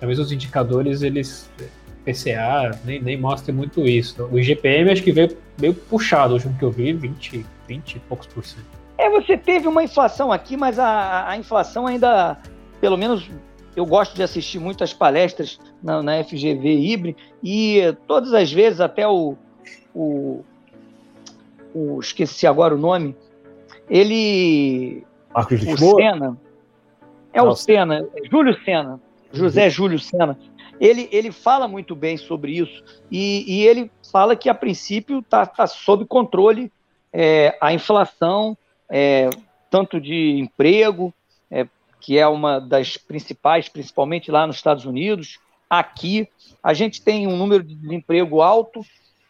talvez os indicadores, eles PCA nem, nem mostrem muito isso. O IGPM acho que veio meio puxado, hoje que eu vi, 20, 20 e poucos por cento. É, você teve uma inflação aqui, mas a, a inflação ainda, pelo menos eu gosto de assistir muitas palestras na, na FGV Ibre e todas as vezes, até o, o, o, esqueci agora o nome, ele. Marcos de o Senna. É Nossa. o Senna, é Júlio Senna, José uhum. Júlio Senna. Ele, ele fala muito bem sobre isso e, e ele fala que, a princípio, está tá sob controle é, a inflação, é, tanto de emprego, é, que é uma das principais, principalmente lá nos Estados Unidos, aqui. A gente tem um número de desemprego alto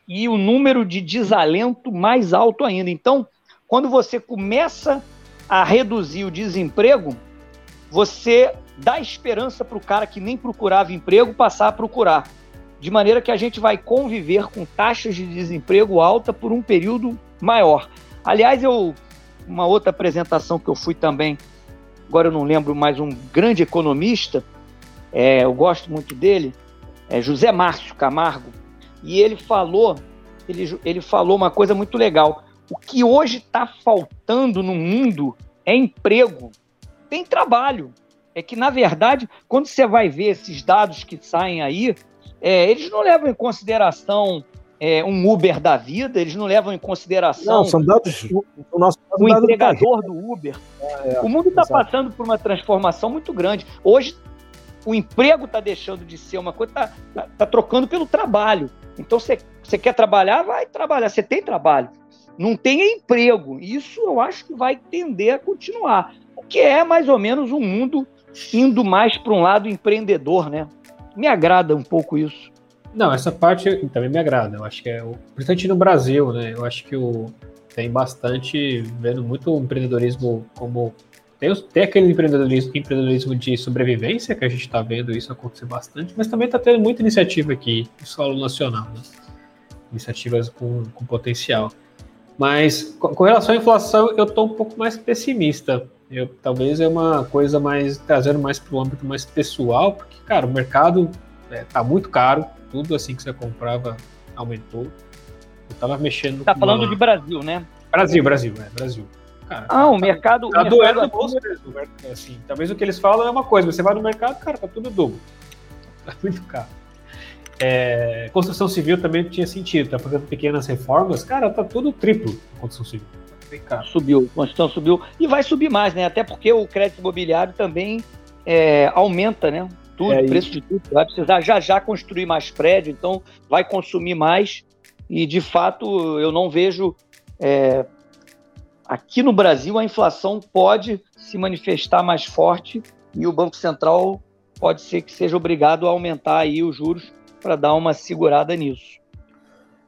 e o um número de desalento mais alto ainda. Então, quando você começa a reduzir o desemprego, você dá esperança para o cara que nem procurava emprego passar a procurar. De maneira que a gente vai conviver com taxas de desemprego alta por um período maior. Aliás, eu uma outra apresentação que eu fui também, agora eu não lembro mais, um grande economista, é, eu gosto muito dele, é José Márcio Camargo, e ele falou, ele, ele falou uma coisa muito legal. O que hoje está faltando no mundo é emprego, tem trabalho. É que, na verdade, quando você vai ver esses dados que saem aí, é, eles não levam em consideração é, um Uber da vida, eles não levam em consideração não, são dados, o, o, nosso o entregador do Uber. É, o mundo está passando por uma transformação muito grande. Hoje, o emprego está deixando de ser uma coisa, está tá, tá trocando pelo trabalho. Então, você quer trabalhar, vai trabalhar. Você tem trabalho. Não tem emprego. Isso eu acho que vai tender a continuar. O que é mais ou menos um mundo indo mais para um lado empreendedor, né? Me agrada um pouco isso. Não, essa parte também me agrada. Eu acho que é, principalmente no Brasil, né? Eu acho que o, tem bastante, vendo muito empreendedorismo como tem, tem aquele empreendedorismo, empreendedorismo de sobrevivência, que a gente está vendo isso acontecer bastante, mas também está tendo muita iniciativa aqui em solo nacional, né? iniciativas com, com potencial. Mas com, com relação à inflação, eu estou um pouco mais pessimista. Eu, talvez é uma coisa mais trazendo mais para o âmbito mais pessoal, porque, cara, o mercado está é, tá muito caro, tudo assim que você comprava aumentou. Eu tava mexendo. Tá falando uma... de Brasil, né? Brasil, Brasil, é, Brasil. Cara, ah, o mercado. Tá doendo no bolso mesmo. Assim, talvez o que eles falam é uma coisa, você vai no mercado, cara, tá tudo dobro. Tá muito caro. É, construção civil também tinha sentido, tá fazendo pequenas reformas, cara, tá tudo triplo a construção civil. Tá subiu, a construção subiu e vai subir mais, né? Até porque o crédito imobiliário também é, aumenta, né? Tudo, é, preço de tudo. Vai precisar já já construir mais prédio, então vai consumir mais. E de fato eu não vejo é, aqui no Brasil a inflação pode se manifestar mais forte e o Banco Central pode ser que seja obrigado a aumentar aí os juros para dar uma segurada nisso.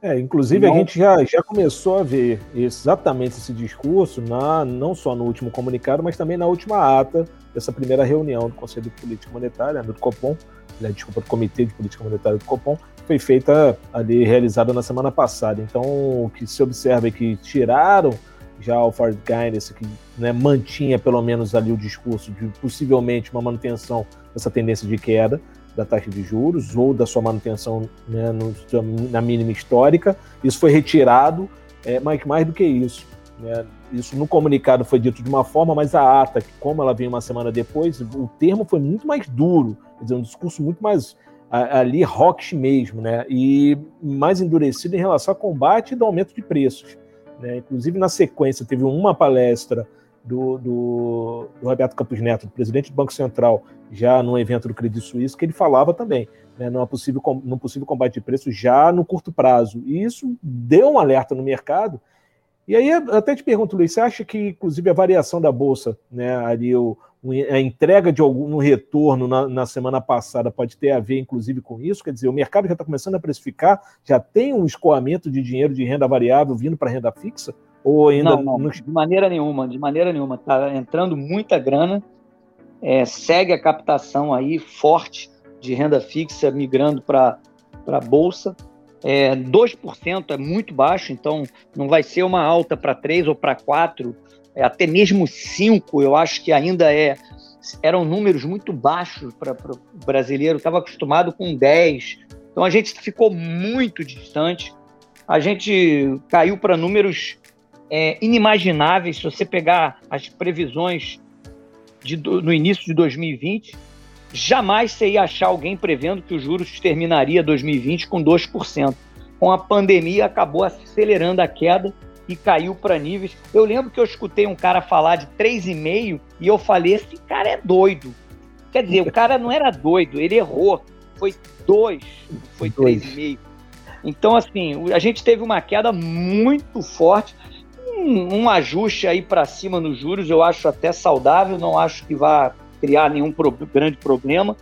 É, inclusive não... a gente já, já começou a ver exatamente esse discurso, na, não só no último comunicado, mas também na última ata dessa primeira reunião do Conselho de Política Monetária, do Copom, né, desculpa, do Comitê de Política Monetária do Copom, foi feita ali, realizada na semana passada. Então, o que se observa é que tiraram já o Ford Guidance, que né, mantinha pelo menos ali o discurso de possivelmente uma manutenção dessa tendência de queda, da taxa de juros ou da sua manutenção né, no, na mínima histórica. Isso foi retirado é, mas mais do que isso. Né? Isso no comunicado foi dito de uma forma, mas a ata, como ela veio uma semana depois, o termo foi muito mais duro, quer dizer, um discurso muito mais ali rocks mesmo, né? E mais endurecido em relação ao combate do aumento de preços. Né? Inclusive, na sequência, teve uma palestra do, do, do, Roberto Campos Neto, presidente do Banco Central, já num evento do Credit Suisse, que ele falava também né, numa possível, num possível combate de preços já no curto prazo. E isso deu um alerta no mercado. E aí, até te pergunto, Luiz, você acha que, inclusive, a variação da Bolsa, né, ali, o, a entrega de algum retorno na, na, semana passada pode ter a ver, inclusive, com isso? Quer dizer, o mercado já está começando a precificar, já tem um escoamento de dinheiro de renda variável vindo para renda fixa? Ou ainda não, não, de maneira nenhuma, de maneira nenhuma. Está entrando muita grana, é, segue a captação aí forte de renda fixa migrando para a Bolsa. É, 2% é muito baixo, então não vai ser uma alta para 3 ou para 4 é, até mesmo 5, eu acho que ainda é eram números muito baixos para o brasileiro, estava acostumado com 10. Então a gente ficou muito distante. A gente caiu para números é, inimagináveis. Se você pegar as previsões de, no início de 2020, jamais você ia achar alguém prevendo que os juros terminaria 2020 com 2%. Com a pandemia, acabou acelerando a queda e caiu para níveis. Eu lembro que eu escutei um cara falar de 3,5 e eu falei: esse cara é doido. Quer dizer, o cara não era doido, ele errou. Foi 2, foi 3,5. Então, assim, a gente teve uma queda muito forte. Um, ajuste aí para cima nos juros, eu acho até saudável, não acho que vá criar nenhum pro, grande problema.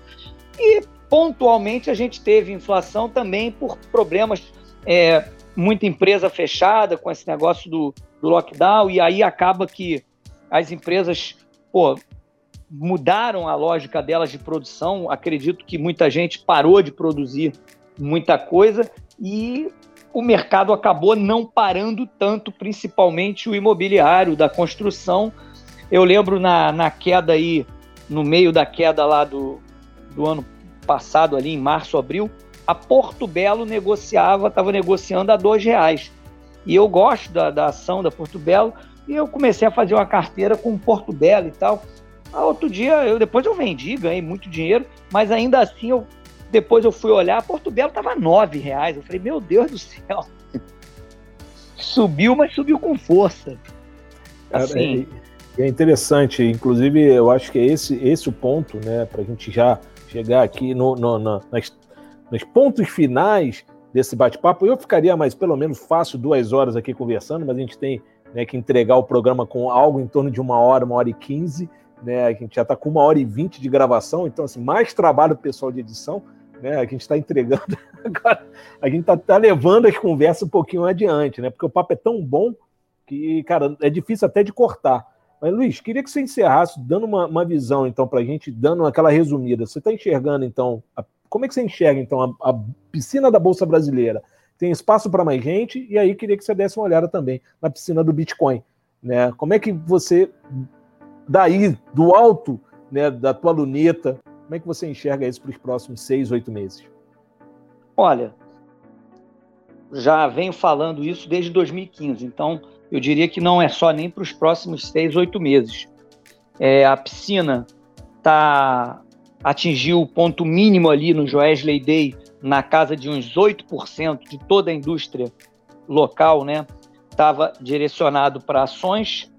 E pontualmente a gente teve inflação também por problemas é, muita empresa fechada com esse negócio do, do lockdown, e aí acaba que as empresas pô, mudaram a lógica delas de produção. Acredito que muita gente parou de produzir muita coisa e o mercado acabou não parando tanto, principalmente o imobiliário, da construção. Eu lembro na, na queda aí, no meio da queda lá do, do ano passado, ali em março, abril, a Porto Belo negociava, estava negociando a dois reais. E eu gosto da, da ação da Porto Belo e eu comecei a fazer uma carteira com Porto Belo e tal. Outro dia, eu depois eu vendi, ganhei muito dinheiro, mas ainda assim eu depois eu fui olhar, Porto Belo estava nove reais. Eu falei, meu Deus do céu, subiu, mas subiu com força. Assim, é, é interessante, inclusive eu acho que é esse esse o ponto, né, para a gente já chegar aqui no, no, na, nos pontos finais desse bate-papo. Eu ficaria mais pelo menos fácil duas horas aqui conversando, mas a gente tem né, que entregar o programa com algo em torno de uma hora, uma hora e quinze. Né, a gente já está com uma hora e vinte de gravação, então assim, mais trabalho pessoal de edição. Né, a gente está entregando agora, a gente está tá levando as conversas um pouquinho adiante, né? Porque o papo é tão bom que, cara, é difícil até de cortar. Mas, Luiz, queria que você encerrasse dando uma, uma visão, então, para a gente, dando aquela resumida. Você está enxergando, então, a como é que você enxerga, então, a, a piscina da Bolsa Brasileira? Tem espaço para mais gente? E aí queria que você desse uma olhada também na piscina do Bitcoin. Né? Como é que você, daí, do alto né, da tua luneta, como é que você enxerga isso para os próximos seis, oito meses? Olha, já venho falando isso desde 2015, então eu diria que não é só nem para os próximos seis, oito meses. É, a piscina está atingiu o ponto mínimo ali no Joesley Day, na casa de uns 8% de toda a indústria local, né? Estava direcionado para ações.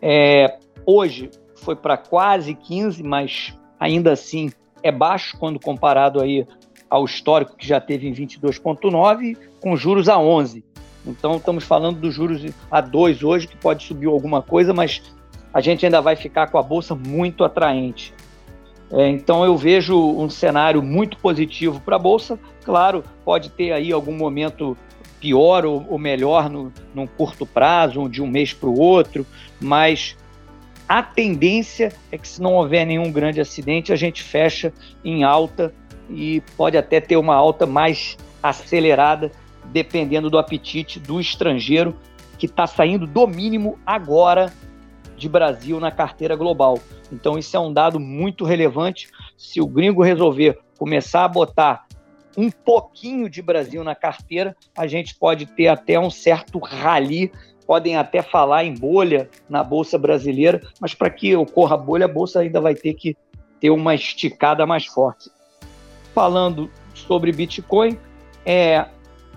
É, hoje foi para quase 15, mas ainda assim é baixo quando comparado aí ao histórico que já teve em 22,9, com juros a 11. Então estamos falando dos juros a 2 hoje, que pode subir alguma coisa, mas a gente ainda vai ficar com a bolsa muito atraente. É, então eu vejo um cenário muito positivo para a Bolsa. Claro, pode ter aí algum momento pior ou, ou melhor no, num curto prazo, de um mês para o outro, mas a tendência é que se não houver nenhum grande acidente, a gente fecha em alta e pode até ter uma alta mais acelerada, dependendo do apetite do estrangeiro que está saindo do mínimo agora de Brasil na carteira global. Então, isso é um dado muito relevante. Se o gringo resolver começar a botar um pouquinho de Brasil na carteira, a gente pode ter até um certo rally. Podem até falar em bolha na Bolsa Brasileira, mas para que ocorra bolha, a Bolsa ainda vai ter que ter uma esticada mais forte. Falando sobre Bitcoin, é,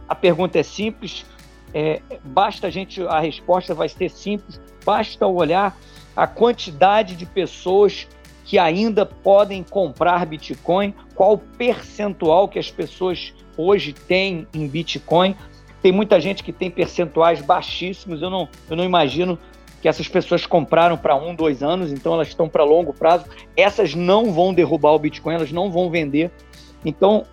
a pergunta é simples, é, basta a gente, a resposta vai ser simples, basta olhar a quantidade de pessoas que ainda podem comprar Bitcoin, qual percentual que as pessoas hoje têm em Bitcoin. Tem muita gente que tem percentuais baixíssimos, eu não, eu não imagino que essas pessoas compraram para um, dois anos, então elas estão para longo prazo. Essas não vão derrubar o Bitcoin, elas não vão vender. Então,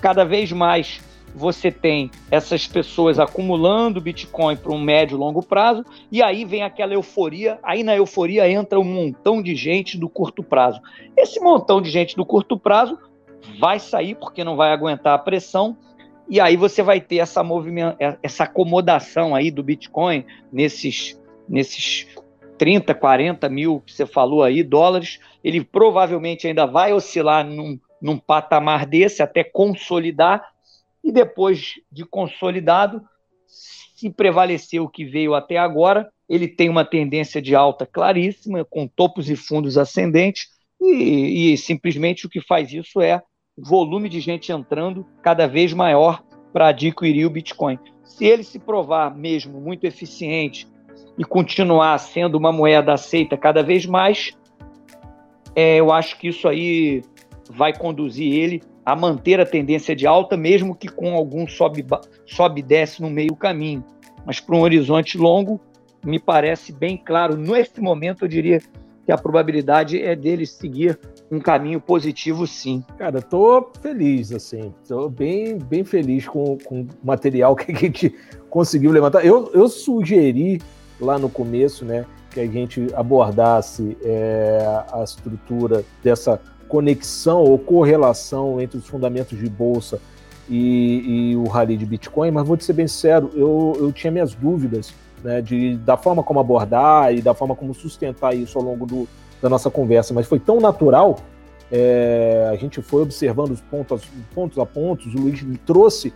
cada vez mais você tem essas pessoas acumulando Bitcoin para um médio e longo prazo, e aí vem aquela euforia, aí na euforia entra um montão de gente do curto prazo. Esse montão de gente do curto prazo vai sair porque não vai aguentar a pressão, e aí você vai ter essa movimento, essa acomodação aí do Bitcoin nesses, nesses 30, 40 mil que você falou aí, dólares, ele provavelmente ainda vai oscilar num, num patamar desse até consolidar, e depois de consolidado, se prevalecer o que veio até agora, ele tem uma tendência de alta claríssima, com topos e fundos ascendentes, e, e simplesmente o que faz isso é volume de gente entrando cada vez maior para adquirir o Bitcoin. Se ele se provar mesmo muito eficiente e continuar sendo uma moeda aceita cada vez mais, é, eu acho que isso aí vai conduzir ele a manter a tendência de alta, mesmo que com algum sobe, sobe desce no meio caminho. Mas para um horizonte longo, me parece bem claro. Nesse momento, eu diria que a probabilidade é dele seguir um caminho positivo, sim. Cara, tô feliz, assim. Tô bem, bem feliz com, com o material que a gente conseguiu levantar. Eu, eu sugeri lá no começo, né, que a gente abordasse é, a estrutura dessa conexão ou correlação entre os fundamentos de bolsa e, e o rally de Bitcoin, mas vou te ser bem sincero, eu, eu tinha minhas dúvidas né, de, da forma como abordar e da forma como sustentar isso ao longo do, da nossa conversa, mas foi tão natural, é, a gente foi observando os pontos, pontos a pontos, o Luiz trouxe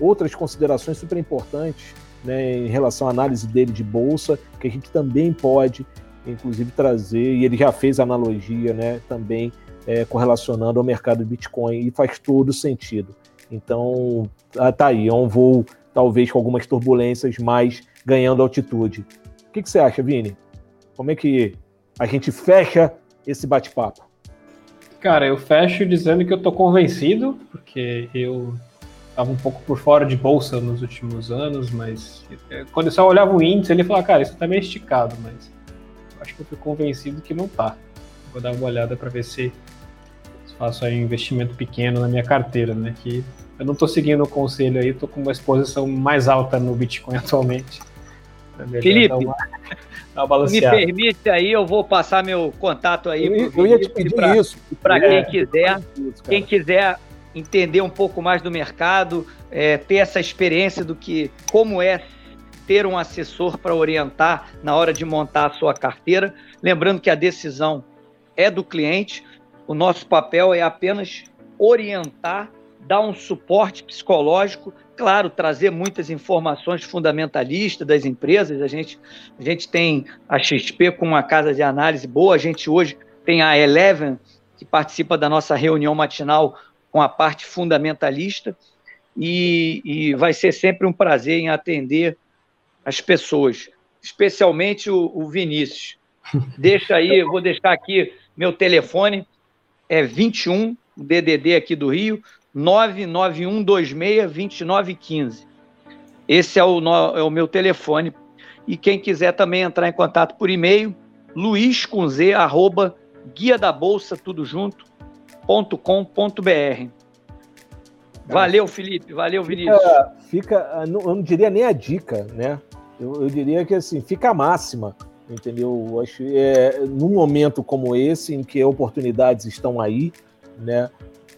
outras considerações super importantes né, em relação à análise dele de bolsa, que a gente também pode, inclusive, trazer, e ele já fez analogia né, também é, correlacionando ao mercado Bitcoin e faz todo sentido. Então, ah, tá aí, é um voo talvez com algumas turbulências, mas ganhando altitude. O que, que você acha, Vini? Como é que a gente fecha esse bate-papo? Cara, eu fecho dizendo que eu tô convencido, porque eu estava um pouco por fora de bolsa nos últimos anos, mas é, quando eu só olhava o índice, ele falava, cara, isso tá meio esticado, mas acho que eu fui convencido que não tá. Vou dar uma olhada para ver se faço aí um investimento pequeno na minha carteira, né? Que eu não estou seguindo o conselho aí, estou com uma exposição mais alta no Bitcoin atualmente. Felipe, uma, me permite aí, eu vou passar meu contato aí. Eu, eu ia te pedir pra, isso. Para quem quiser, quem quiser entender um pouco mais do mercado, é, ter essa experiência do que como é ter um assessor para orientar na hora de montar a sua carteira. Lembrando que a decisão é do cliente. O nosso papel é apenas orientar, dar um suporte psicológico, claro, trazer muitas informações fundamentalistas das empresas. A gente, a gente tem a XP com uma casa de análise boa, a gente hoje tem a Eleven, que participa da nossa reunião matinal com a parte fundamentalista, e, e vai ser sempre um prazer em atender as pessoas, especialmente o, o Vinícius. Deixa aí, vou deixar aqui meu telefone, é 21, DDD aqui do Rio, 991262915. Esse é o, é o meu telefone. E quem quiser também entrar em contato por e-mail, luiz com z, arroba, guia da bolsa, tudo junto, ponto com, ponto br. Valeu, Felipe. Valeu, Vinícius. Fica, fica eu não diria nem a dica, né? Eu, eu diria que assim, fica a máxima entendeu? Eu acho é, num momento como esse, em que oportunidades estão aí, né?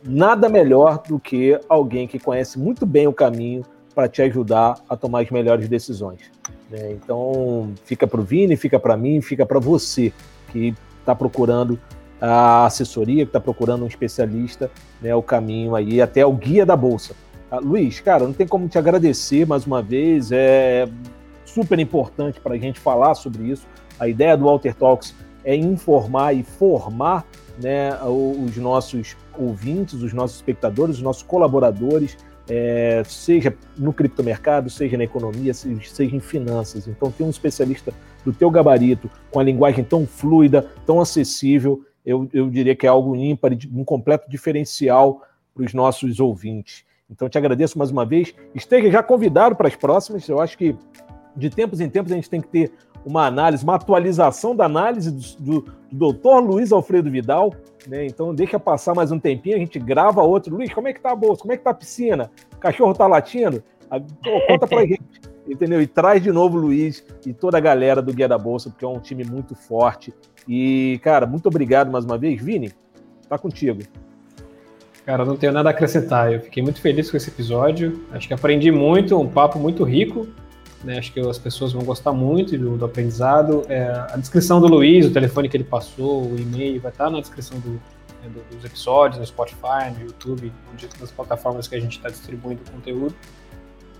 Nada melhor do que alguém que conhece muito bem o caminho para te ajudar a tomar as melhores decisões. Né? Então, fica para o Vini, fica para mim, fica para você que está procurando a assessoria, que está procurando um especialista, né, o caminho aí até o guia da bolsa. Ah, Luiz, cara, não tem como te agradecer mais uma vez, é super importante para a gente falar sobre isso. A ideia do Walter Talks é informar e formar né, os nossos ouvintes, os nossos espectadores, os nossos colaboradores, é, seja no criptomercado, seja na economia, seja, em finanças. Então, ter um especialista do teu gabarito, com a linguagem tão fluida, tão acessível, eu, eu diria que é algo ímpar, um completo diferencial para os nossos ouvintes. Então, te agradeço mais uma vez. Esteja já convidado para as próximas. Eu acho que de tempos em tempos a gente tem que ter uma análise, uma atualização da análise do, do, Luiz Alfredo Vidal. Né? Então, deixa passar mais um tempinho, a gente grava outro. Luiz, como é que tá a bolsa? Como é que tá a piscina? O cachorro tá latindo? Conta pra gente. Entendeu? E traz de novo o Luiz e toda a galera do Guia da Bolsa, porque é um time muito forte. E, cara, muito obrigado mais uma vez. Vini, tá contigo. Cara, não tenho nada a acrescentar. Eu fiquei muito feliz com esse episódio. Acho que aprendi muito, um papo muito rico. Né? Acho que as pessoas vão gostar muito do, do aprendizado. É, a descrição do Luiz, o telefone que ele passou, o e-mail, vai estar na descrição do, né, dos episódios, no Spotify, no YouTube, nas plataformas que a gente está distribuindo o conteúdo.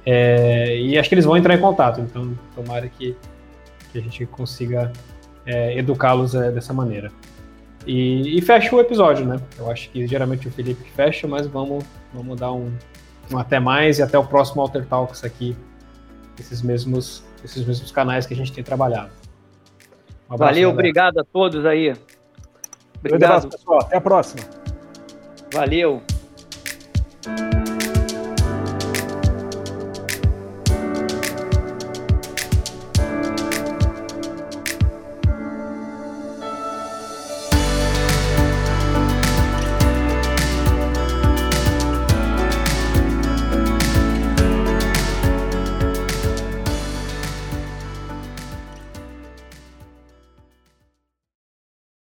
É, e acho que eles vão entrar em contato, então tomara que, que a gente consiga é, educá-los é, dessa maneira. E, e, fecha o episódio, né? Eu acho que geralmente o Felipe fecha, mas vamos, vamos dar um, um até mais e até o próximo Alter Talks aqui esses mesmos, esses mesmos canais que a gente tem trabalhado. Um Valeu, obrigado a todos aí. Obrigado. Um abraço, pessoal. Até a próxima. Valeu.